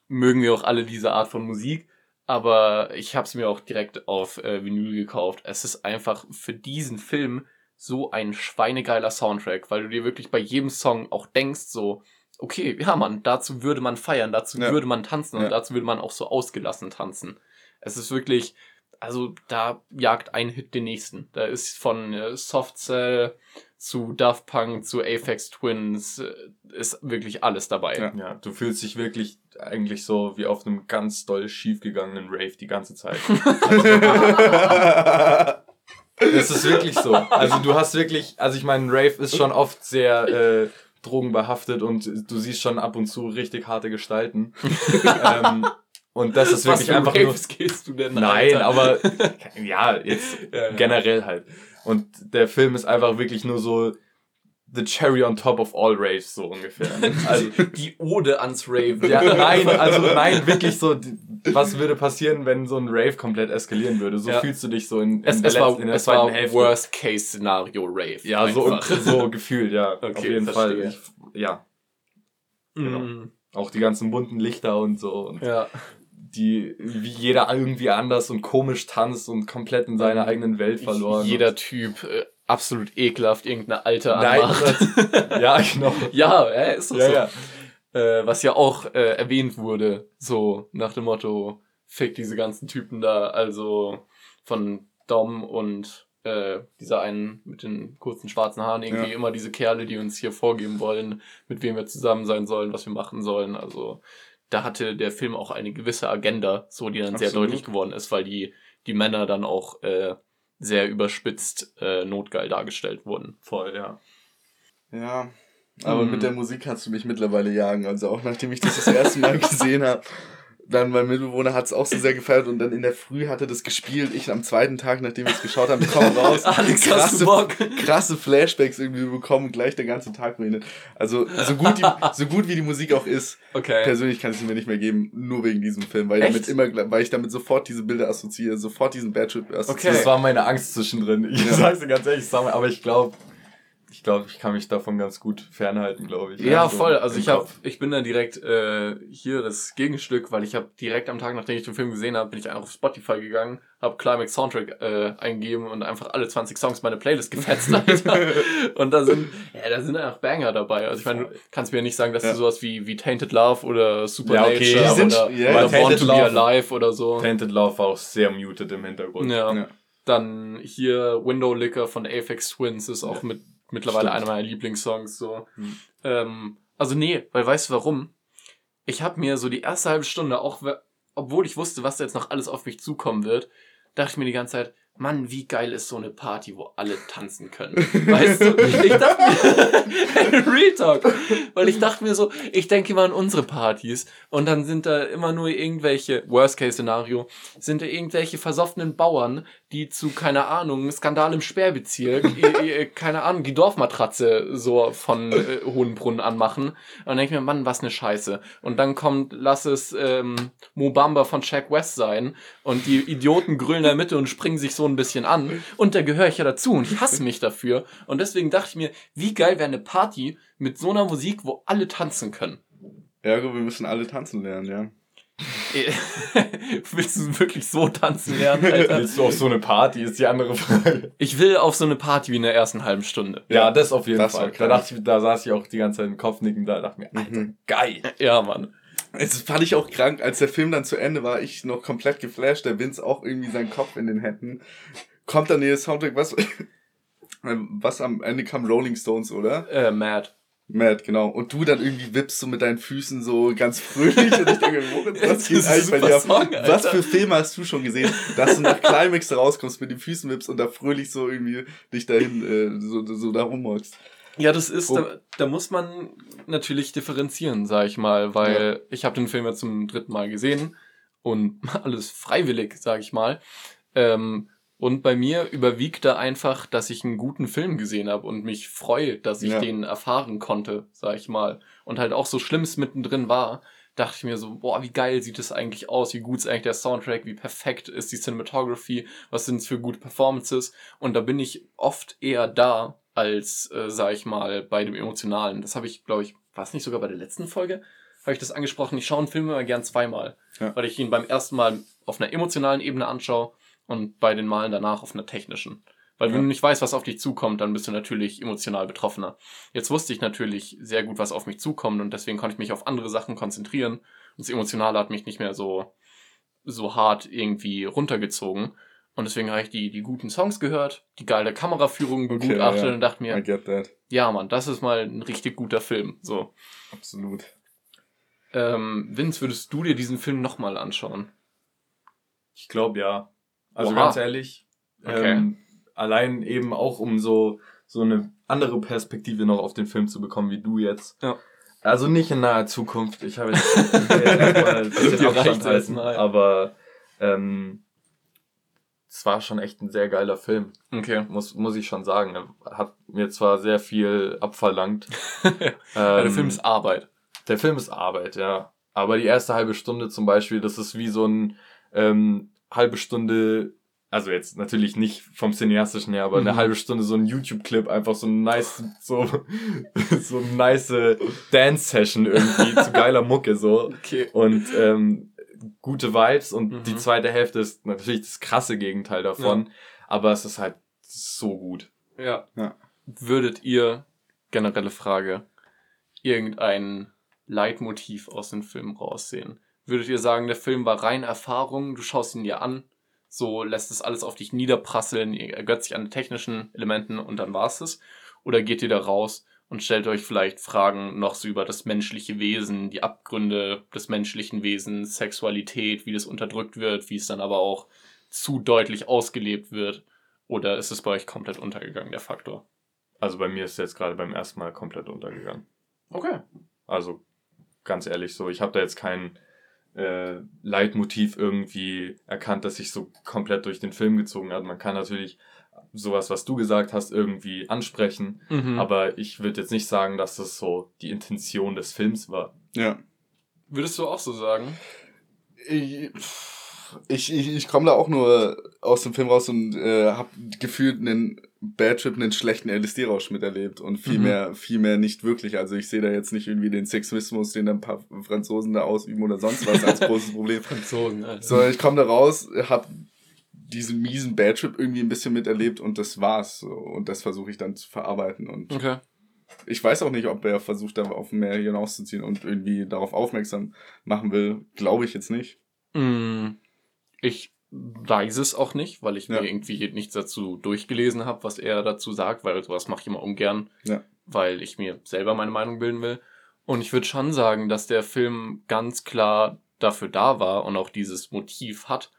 mögen wir auch alle diese Art von Musik, aber ich habe es mir auch direkt auf äh, Vinyl gekauft. Es ist einfach für diesen Film so ein schweinegeiler Soundtrack, weil du dir wirklich bei jedem Song auch denkst, so, okay, ja Mann, dazu würde man feiern, dazu Ja. würde man tanzen und Ja. dazu würde man auch so ausgelassen tanzen. Es ist wirklich, also da jagt ein Hit den nächsten. Da ist von äh, Soft Cell zu Daft Punk zu Aphex Twins äh, ist wirklich alles dabei. Ja. Ja, du fühlst dich wirklich eigentlich so wie auf einem ganz doll schiefgegangenen Rave die ganze Zeit. <laughs> Es ist wirklich so. Also du hast wirklich, also ich meine, Rave ist schon oft sehr äh, drogenbehaftet und du siehst schon ab und zu richtig harte Gestalten. ähm, und das ist Was wirklich für einfach nur. Raves gehst du denn? Nein, Alter? aber ja, jetzt Ja, ja. generell halt. Und der Film ist einfach wirklich nur so the cherry on top of all raves, so ungefähr. <laughs> Also, die Ode ans Rave. ja, nein, also nein, wirklich so, was würde passieren, wenn so ein Rave komplett eskalieren würde? So Ja. fühlst du dich so in, in Es, der, es war, in der es zweiten war Hälfte. Worst-Case-Szenario Rave. Ja, so, Einfach. <laughs> so gefühlt, ja. auf Okay, jeden verstehe. Fall. Ich, ja, genau. Mm, auch die ganzen bunten Lichter und so. Und Ja. die, wie jeder irgendwie anders und komisch tanzt und komplett in seiner eigenen Welt verloren. Jeder Typ äh, absolut ekelhaft irgendeine alte Nein, anmacht. ja, <laughs> genau. ja, äh, ist doch Ja, so. ja. Äh, was ja auch äh, erwähnt wurde, so nach dem Motto, fick diese ganzen Typen da, also von Dom und äh, dieser einen mit den kurzen schwarzen Haaren, irgendwie Ja. immer diese Kerle, die uns hier vorgeben wollen, mit wem wir zusammen sein sollen, was wir machen sollen. Also da hatte der Film auch eine gewisse Agenda, so die dann sehr Absolut. deutlich geworden ist, weil die, die Männer dann auch äh, sehr überspitzt äh, notgeil dargestellt wurden. Voll, ja. Ja, aber Mhm. mit der Musik kannst du mich mittlerweile jagen. Also auch nachdem ich das das erste Mal <laughs> gesehen habe, dann mein Mitbewohner hat es auch so sehr gefeiert und dann in der Früh hatte das gespielt. Ich am zweiten Tag, nachdem wir es geschaut haben, komme <laughs> raus. Alex, hast du Bock? krasse Flashbacks irgendwie bekommen, gleich der ganze Tag ruiniert. Also so gut, die, so gut wie die Musik auch ist, Okay. persönlich kann ich sie mir nicht mehr geben, nur wegen diesem Film, weil, Echt? damit immer, weil ich damit sofort diese Bilder assoziiere, sofort diesen Bad Trip assoziiere. Das war meine Angst zwischendrin. Ich Ja. sag's dir ganz ehrlich, aber ich glaube, ich glaube, ich kann mich davon ganz gut fernhalten, glaube ich. Ja, so voll. Also ich habe, ich bin da direkt äh, hier das Gegenstück, weil ich habe direkt am Tag, nachdem ich den Film gesehen habe, bin ich einfach auf Spotify gegangen, habe Climax Soundtrack äh, eingegeben und einfach alle 20 Songs meine Playlist gefetzt, <laughs> Alter. und da sind, ja, da sind einfach Banger dabei. Also ich meine, du kannst mir ja nicht sagen, dass Ja. du sowas wie, wie Tainted Love oder Ja, okay, die sind- oder, ja, oder Born to Be Love- Alive oder so. Tainted Love war auch sehr muted im Hintergrund. Ja. Ja. Dann hier Window Licker von Aphex Twins ist auch mit, mittlerweile Stimmt. einer meiner Lieblingssongs. So. Hm. Ähm, also nee, weil weißt du warum? Ich habe mir so die erste halbe Stunde, auch obwohl ich wusste, was da jetzt noch alles auf mich zukommen wird, dachte ich mir die ganze Zeit, Mann, wie geil ist so eine Party, wo alle tanzen können. <laughs> Weißt du? Ich dachte mir, <laughs> Real Talk. Weil ich dachte mir so, ich denke immer an unsere Partys und dann sind da immer nur irgendwelche, Worst-Case-Szenario, sind da irgendwelche versoffenen Bauern, die zu, keine Ahnung, Skandal im Sperrbezirk, <laughs> i- keine Ahnung, die Dorfmatratze so von äh, Hohenbrunn anmachen. Und dann denke ich mir, Mann, was eine Scheiße. Und dann kommt, lass es ähm, Mobamba von Jack West sein und die Idioten grüllen in der Mitte und springen sich so ein bisschen an. Und da gehöre ich ja dazu und ich hasse mich dafür. Und deswegen dachte ich mir, wie geil wäre eine Party mit so einer Musik, wo alle tanzen können. Ergo, wir müssen alle tanzen lernen, ja. <laughs> Willst du wirklich so tanzen lernen, <laughs> Alter? Willst du auf so eine Party, ist die andere Frage. Ich will auf so eine Party wie in der ersten halben Stunde. Ja, das auf jeden das Fall. Da, dachte ich, da saß ich auch die ganze Zeit im Kopf nicken, da dachte ich mir, Alter, Mhm. geil. Ja, Mann. Es fand ich auch krank, als der Film dann zu Ende war, ich noch komplett geflasht, der Vince auch irgendwie seinen Kopf in den Händen. Kommt dann der Soundtrack, was, <laughs> was am Ende kam Rolling Stones, oder? Äh, Mad. Matt, genau. Und du dann irgendwie wippst so mit deinen Füßen so ganz fröhlich und ich denke, Moritz, <laughs> was geht eigentlich bei dir? Song. Was für Filme hast du schon gesehen, dass du nach Climax rauskommst, mit den Füßen wippst und da fröhlich so irgendwie dich dahin, äh, so, so da rumhockst? Ja, das ist, da, da muss man natürlich differenzieren, sag ich mal, weil ich habe den Film ja zum dritten Mal gesehen und <laughs> alles freiwillig, sag ich mal. Ähm, und bei mir überwiegt da einfach, dass ich einen guten Film gesehen habe und mich freue, dass ich Ja. den erfahren konnte, sag ich mal. Und halt auch so schlimm es mittendrin war, dachte ich mir so, boah, wie geil sieht es eigentlich aus, wie gut ist eigentlich der Soundtrack, wie perfekt ist die Cinematography, was sind es für gute Performances. Und da bin ich oft eher da, als, äh, sag ich mal, bei dem Emotionalen. Das habe ich, glaube ich, war es nicht sogar bei der letzten Folge? Habe ich das angesprochen? Ich schaue einen Film immer gern zweimal, Ja. weil ich ihn beim ersten Mal auf einer emotionalen Ebene anschaue und bei den Malen danach auf einer technischen. Weil Ja. wenn du nicht weißt, was auf dich zukommt, dann bist du natürlich emotional betroffener. Jetzt wusste ich natürlich sehr gut, was auf mich zukommt und deswegen konnte ich mich auf andere Sachen konzentrieren. Und das Emotionale hat mich nicht mehr so, so hart irgendwie runtergezogen. Und deswegen habe ich die, die guten Songs gehört, die geile Kameraführung Okay, begutachtet ja. und dachte mir, I get that. ja, Mann, das ist mal ein richtig guter Film. So. Absolut. Ähm, Vince, würdest du dir diesen Film nochmal anschauen? Ich glaube ja. Also Oha. ganz ehrlich, Okay. ähm, allein eben auch um so, so eine andere Perspektive noch auf den Film zu bekommen, wie du jetzt. Ja. Also nicht in naher Zukunft. Ich habe jetzt <laughs> erstmal <laughs> ein bisschen Abstand halten, aber ähm, es war schon echt ein sehr geiler Film, Okay. muss, muss ich schon sagen. Er hat mir zwar sehr viel abverlangt. <laughs> Ja, der ähm, Film ist Arbeit. der Film ist Arbeit, ja. Aber die erste halbe Stunde zum Beispiel, das ist wie so ein ähm, halbe Stunde, also jetzt natürlich nicht vom Cineastischen her, aber eine Mhm. halbe Stunde so ein YouTube-Clip, einfach so ein nice, so, <laughs> so eine nice Dance-Session irgendwie zu <laughs> geiler Mucke so. Okay. Und ähm, gute Vibes und Mhm. die zweite Hälfte ist natürlich das krasse Gegenteil davon, aber es ist halt so gut. Ja. Ja. Würdet ihr, generelle Frage, irgendein Leitmotiv aus dem Film raussehen? Würdet ihr sagen, der Film war rein Erfahrung, du schaust ihn dir an, so lässt es alles auf dich niederprasseln, ihr ergötzt sich an den technischen Elementen und dann war's es? Oder geht ihr da raus und stellt euch vielleicht Fragen noch so über das menschliche Wesen, die Abgründe des menschlichen Wesens, Sexualität, wie das unterdrückt wird, wie es dann aber auch zu deutlich ausgelebt wird? Oder ist es bei euch komplett untergegangen, der Faktor? Also bei mir ist jetzt gerade beim ersten Mal komplett untergegangen. Okay. Also ganz ehrlich so, ich habe da jetzt keinen äh, Leitmotiv irgendwie erkannt, das sich so komplett durch den Film gezogen hat. Man kann natürlich sowas, was du gesagt hast, irgendwie ansprechen, Mhm. aber ich würde jetzt nicht sagen, dass das so die Intention des Films war. Ja. Würdest du auch so sagen? Ich, ich, ich, ich komme da auch nur aus dem Film raus und äh, habe gefühlt einen Bad Trip, einen schlechten LSD-Rausch miterlebt und viel Mhm. mehr, viel mehr nicht wirklich. Also ich sehe da jetzt nicht irgendwie den Sexismus, den ein paar Franzosen da ausüben oder sonst was als großes Problem. <laughs> Franzosen, Alter. So, ich komme da raus, hab diesen miesen Bad Trip irgendwie ein bisschen miterlebt und das war's. So. Und das versuche ich dann zu verarbeiten. Und Okay. ich weiß auch nicht, ob er versucht, da auf mehr hinauszuziehen und irgendwie darauf aufmerksam machen will. Glaube ich jetzt nicht. Mm, Ich weiß es auch nicht, weil ich Ja. mir irgendwie nichts dazu durchgelesen habe, was er dazu sagt, weil sowas mache ich immer ungern, Ja. weil ich mir selber meine Meinung bilden will. Und ich würde schon sagen, dass der Film ganz klar dafür da war und auch dieses Motiv hat,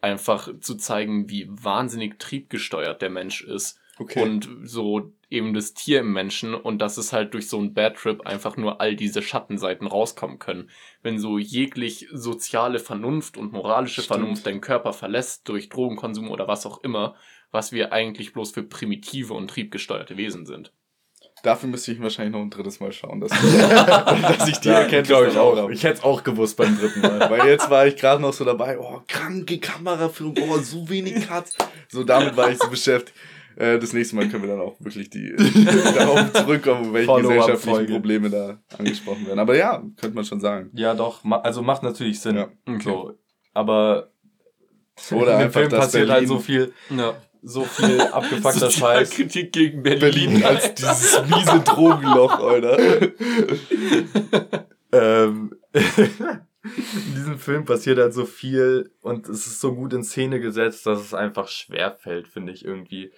einfach zu zeigen, wie wahnsinnig triebgesteuert der Mensch ist. Und so eben das Tier im Menschen und dass es halt durch so einen Bad Trip einfach nur all diese Schattenseiten rauskommen können. Wenn so jeglich soziale Vernunft und moralische Stimmt. Vernunft deinen Körper verlässt durch Drogenkonsum oder was auch immer, was wir eigentlich bloß für primitive und triebgesteuerte Wesen sind. Dafür müsste ich wahrscheinlich noch ein drittes Mal schauen, dass, <laughs> <laughs> dass ich die Ja, Erkenntnis glaube ich auch. habe. Ich hätte es auch gewusst beim dritten Mal. <laughs> Weil jetzt war ich gerade noch so dabei, oh, kranke Kameraführung, oh, so wenig Cuts. So damit war ich so beschäftigt. Äh, das nächste Mal können wir dann auch wirklich die <laughs> darauf zurückkommen, welche gesellschaftlichen Probleme da angesprochen werden. Aber ja, könnte man schon sagen. Ja, doch. ma- Also macht natürlich Sinn. Ja, okay. So, aber Oder im einfach, Film passiert halt Berlin- so viel, Ja. so viel <laughs> abgefuckter Scheiß. Kritik gegen Berlin. Berlin als dieses miese Drogenloch, Alter. <laughs> ähm, in diesem Film passiert halt so viel und es ist so gut in Szene gesetzt, dass es einfach schwer fällt, finde ich, irgendwie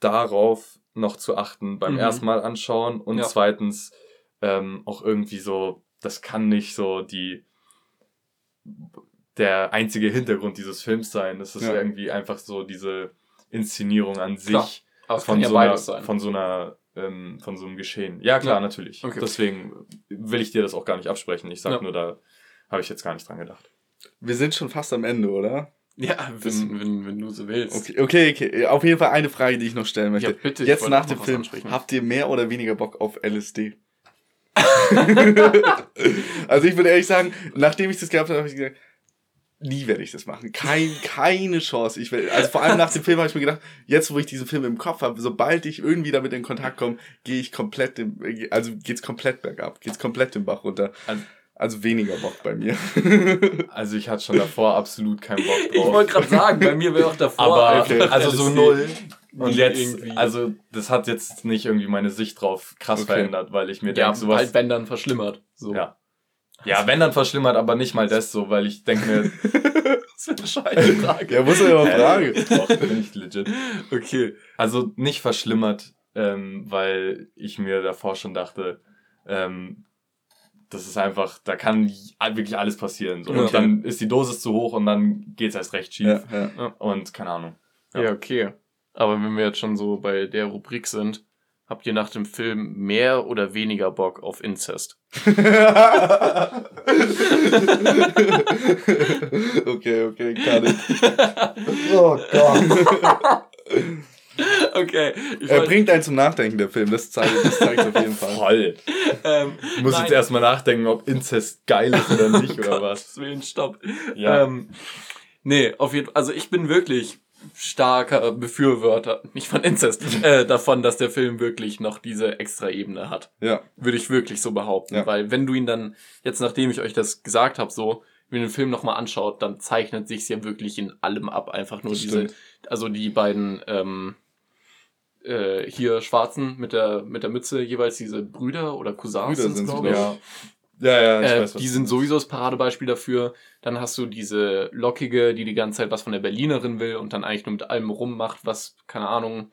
darauf noch zu achten beim Mhm. ersten Mal anschauen und Ja. zweitens ähm, auch irgendwie so, das kann nicht so die der einzige Hintergrund dieses Films sein. Das ist Ja. irgendwie einfach so diese Inszenierung an sich Klar, kann von ja so einer, von so einer ähm, von so einem Geschehen. Ja, klar, Ja. natürlich. Okay. Deswegen will ich dir das auch gar nicht absprechen. Ich sag Ja. nur, da habe ich jetzt gar nicht dran gedacht. Wir sind schon fast am Ende, oder? Ja, wenn, wenn, wenn du so willst. Okay, okay, okay. Auf jeden Fall eine Frage, die ich noch stellen möchte. Ja, bitte, Jetzt nach dem Film, habt ihr mehr oder weniger Bock auf LSD? <laughs> also ich würde ehrlich sagen, nachdem ich das gehabt habe, habe ich gesagt, nie werde ich das machen. Kein, keine Chance. Ich will, also vor allem nach dem Film habe ich mir gedacht, jetzt wo ich diesen Film im Kopf habe, sobald ich irgendwie damit in Kontakt komme, gehe ich komplett, im, also geht's komplett bergab, geht's komplett den Bach runter. Also- Also weniger Bock bei mir. <laughs> Also ich hatte schon davor absolut keinen Bock Ich drauf. wollte gerade sagen, bei mir wäre auch davor. aber okay. also so null. Und jetzt, irgendwie. also das hat jetzt nicht irgendwie meine Sicht drauf krass Okay. verändert, weil ich mir Ja, denke, sowas. halt wenn dann verschlimmert. So. Ja. Ja, wenn dann verschlimmert, aber nicht mal das so, weil ich denke mir, <laughs> Das ist eine scheiße Frage. ja, muss man ja mal fragen. doch, bin ich legit. Okay. Also nicht verschlimmert, ähm, weil ich mir davor schon dachte, ähm, das ist einfach, da kann wirklich alles passieren. So. Ja. Und dann ist die Dosis zu hoch und dann geht's erst recht schief. Ja, ja. Und keine Ahnung. Ja. okay. Aber wenn wir jetzt schon so bei der Rubrik sind, habt ihr nach dem Film mehr oder weniger Bock auf Inzest? <laughs> okay, okay, kann ich. Oh Gott. <laughs> Okay. Ich Er bringt einen zum Nachdenken, der Film. Das zeigt das zeigt auf jeden <laughs> Fall. Voll. ähm, Ich muss Nein. jetzt erstmal nachdenken, ob Inzest geil ist oder nicht oder <laughs> was. Gottes Willen, stopp. Ja. Ähm, nee, auf jeden Fall. Also ich bin wirklich starker Befürworter, nicht von Inzest, <laughs> äh, davon, dass der Film wirklich noch diese extra Ebene hat. Ja, Würde ich wirklich so behaupten. Ja. Weil wenn du ihn dann, jetzt nachdem ich euch das gesagt habe, so, wenn ihr den Film nochmal anschaut, dann zeichnet sich's ja wirklich in allem ab. Einfach nur Das diese, stimmt. also die beiden, ähm, äh, hier Schwarzen mit der, mit der Mütze, jeweils diese Brüder oder Cousins Brüder sind's, glaube ich. glaub Ja, ja, ich Äh, weiß, die sind sowieso das Paradebeispiel dafür. Dann hast du diese Lockige, die die ganze Zeit was von der Berlinerin will und dann eigentlich nur mit allem rummacht, was, keine Ahnung,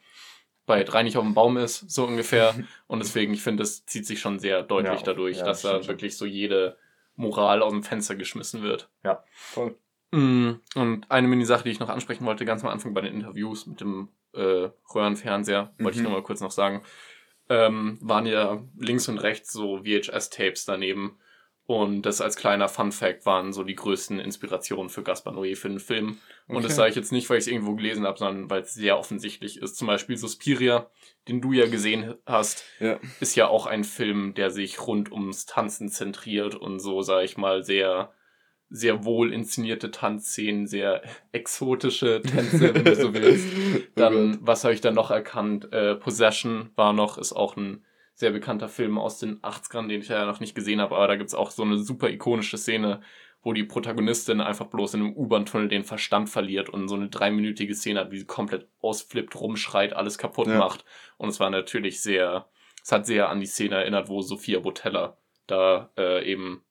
bei drei nicht auf dem Baum ist, so ungefähr. <laughs> und deswegen, ich finde, das zieht sich schon sehr deutlich Ja, dadurch, ja, dass da wirklich so jede Moral aus dem Fenster geschmissen wird. voll. Mm, Und eine Mini-Sache, die ich noch ansprechen wollte, ganz am Anfang bei den Interviews mit dem äh, Röhrenfernseher, wollte ich Mhm. nur mal kurz noch sagen, ähm, waren ja links und rechts so VHS-Tapes daneben. Und das als kleiner Fun Fact waren so die größten Inspirationen für Gaspar Noé für den Film. Und Okay. das sage ich jetzt nicht, weil ich es irgendwo gelesen habe, sondern weil es sehr offensichtlich ist. Zum Beispiel Suspiria, den du ja gesehen hast, Ja. ist ja auch ein Film, der sich rund ums Tanzen zentriert und so, sage ich mal, sehr, sehr wohl inszenierte Tanzszenen, sehr exotische Tänze, wenn du so willst. <laughs> Dann, was habe ich dann noch erkannt? Äh, Possession war noch, ist auch ein sehr bekannter Film aus den 80ern, den ich ja noch nicht gesehen habe, aber da gibt's auch so eine super ikonische Szene, wo die Protagonistin einfach bloß in einem U-Bahn-Tunnel den Verstand verliert und so eine dreiminütige Szene hat, wie sie komplett ausflippt, rumschreit, alles kaputt Ja. macht. Und es war natürlich sehr, es hat sehr an die Szene erinnert, wo Sophia Botella da äh, eben,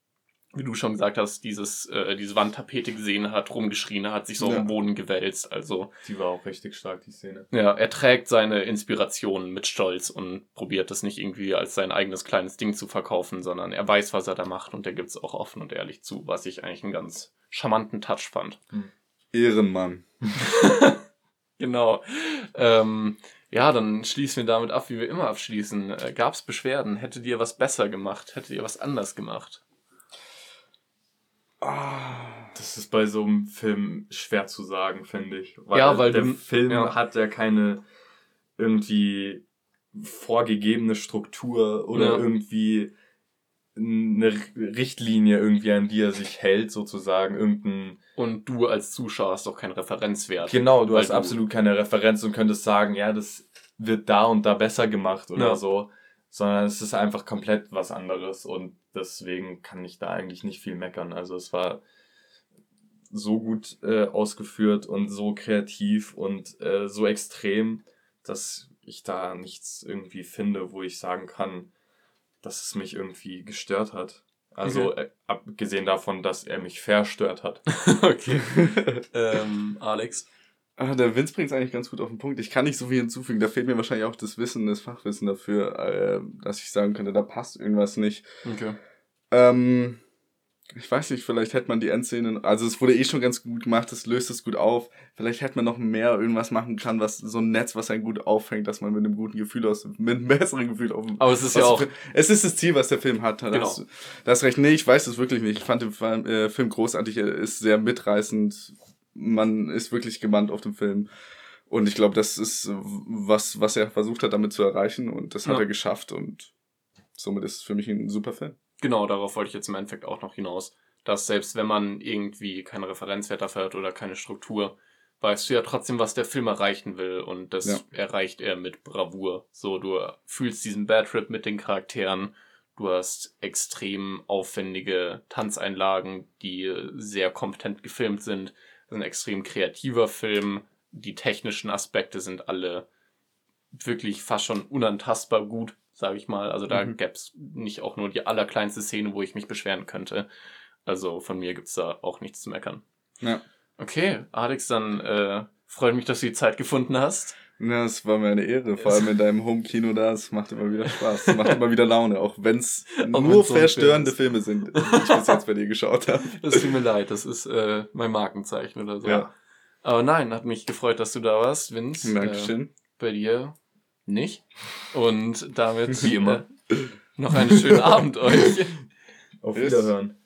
wie du schon gesagt hast, dieses, äh, diese Wandtapete gesehen hat, rumgeschrien hat, sich so Ja. am Boden gewälzt. Also Die war auch richtig stark, die Szene. ja, er trägt seine Inspirationen mit Stolz und probiert das nicht irgendwie als sein eigenes kleines Ding zu verkaufen, sondern er weiß, was er da macht und er gibt es auch offen und ehrlich zu, was ich eigentlich einen ganz charmanten Touch fand. Ehrenmann. <laughs> Genau. Ähm, ja, dann schließen wir damit ab, wie wir immer abschließen. Äh, Gab es Beschwerden? Hättet ihr was besser gemacht? Hättet ihr was anders gemacht? Das ist bei so einem Film schwer zu sagen, finde ich. Weil, Ja, weil der du- Film ja. hat ja keine irgendwie vorgegebene Struktur oder Ja. irgendwie eine Richtlinie irgendwie, an die er sich hält, sozusagen. Irgendein. Und du als Zuschauer hast doch keinen Referenzwert. Genau, du hast absolut keine Referenz und könntest sagen, ja, das wird da und da besser gemacht oder Ja. so. Sondern es ist einfach komplett was anderes und deswegen kann ich da eigentlich nicht viel meckern. Also es war so gut äh, ausgeführt und so kreativ und äh, so extrem, dass ich da nichts irgendwie finde, wo ich sagen kann, dass es mich irgendwie gestört hat. Also äh, abgesehen davon, dass er mich verstört hat. <laughs> okay. <laughs> ähm, Alex? Ah, der Vince bringt es eigentlich ganz gut auf den Punkt. Ich kann nicht so viel hinzufügen. Da fehlt mir wahrscheinlich auch das Wissen, das Fachwissen dafür, äh, dass ich sagen könnte, da passt irgendwas nicht. Okay. Ähm, ich weiß nicht, vielleicht hätte man die Endszenen, also es wurde eh schon ganz gut gemacht, es löst es gut auf. Vielleicht hätte man noch mehr irgendwas machen können, was so ein Netz, was einen gut auffängt, dass man mit einem guten Gefühl aus, mit einem <laughs> besseren Gefühl auf Aber es ist ja auch, Es ist das Ziel, was der Film hat. Da Genau. hast, du- da hast recht. Nee, ich weiß es wirklich nicht. Ich fand den Film, äh, Film großartig. Er ist sehr mitreißend. Man ist wirklich gebannt auf den Film. Und ich glaube, das ist was, was er versucht hat, damit zu erreichen. Und das hat Ja. er geschafft. Und somit ist es für mich ein super Film. genau, darauf wollte ich jetzt im Endeffekt auch noch hinaus, dass selbst wenn man irgendwie keinen Referenzwert dafür hat oder keine Struktur, weißt du ja trotzdem, was der Film erreichen will und das Ja. erreicht er mit Bravour. So, du fühlst diesen Bad Trip mit den Charakteren, du hast extrem aufwendige Tanzeinlagen, die sehr kompetent gefilmt sind. Das ist ein extrem kreativer Film. Die technischen Aspekte sind alle wirklich fast schon unantastbar gut, sage ich mal. Also da Mhm. gäb's nicht auch nur die allerkleinste Szene, wo ich mich beschweren könnte. Also von mir gibt's da auch nichts zu meckern. Ja. Okay, Alex, dann äh, freut mich, dass du die Zeit gefunden hast. Ja, es war mir eine Ehre, vor allem in deinem Home-Kino da. Es macht immer wieder Spaß. Es macht immer wieder Laune, auch wenn es nur verstörende Film Filme sind, die ich bis jetzt bei dir geschaut habe. <laughs> Das tut mir leid, das ist äh, mein Markenzeichen oder so. Ja. Aber nein, hat mich gefreut, dass du da warst, Vince. Äh, Dankeschön. bei dir nicht. Und damit Wie immer. Äh, noch einen schönen Abend euch. Auf. Wiederhören.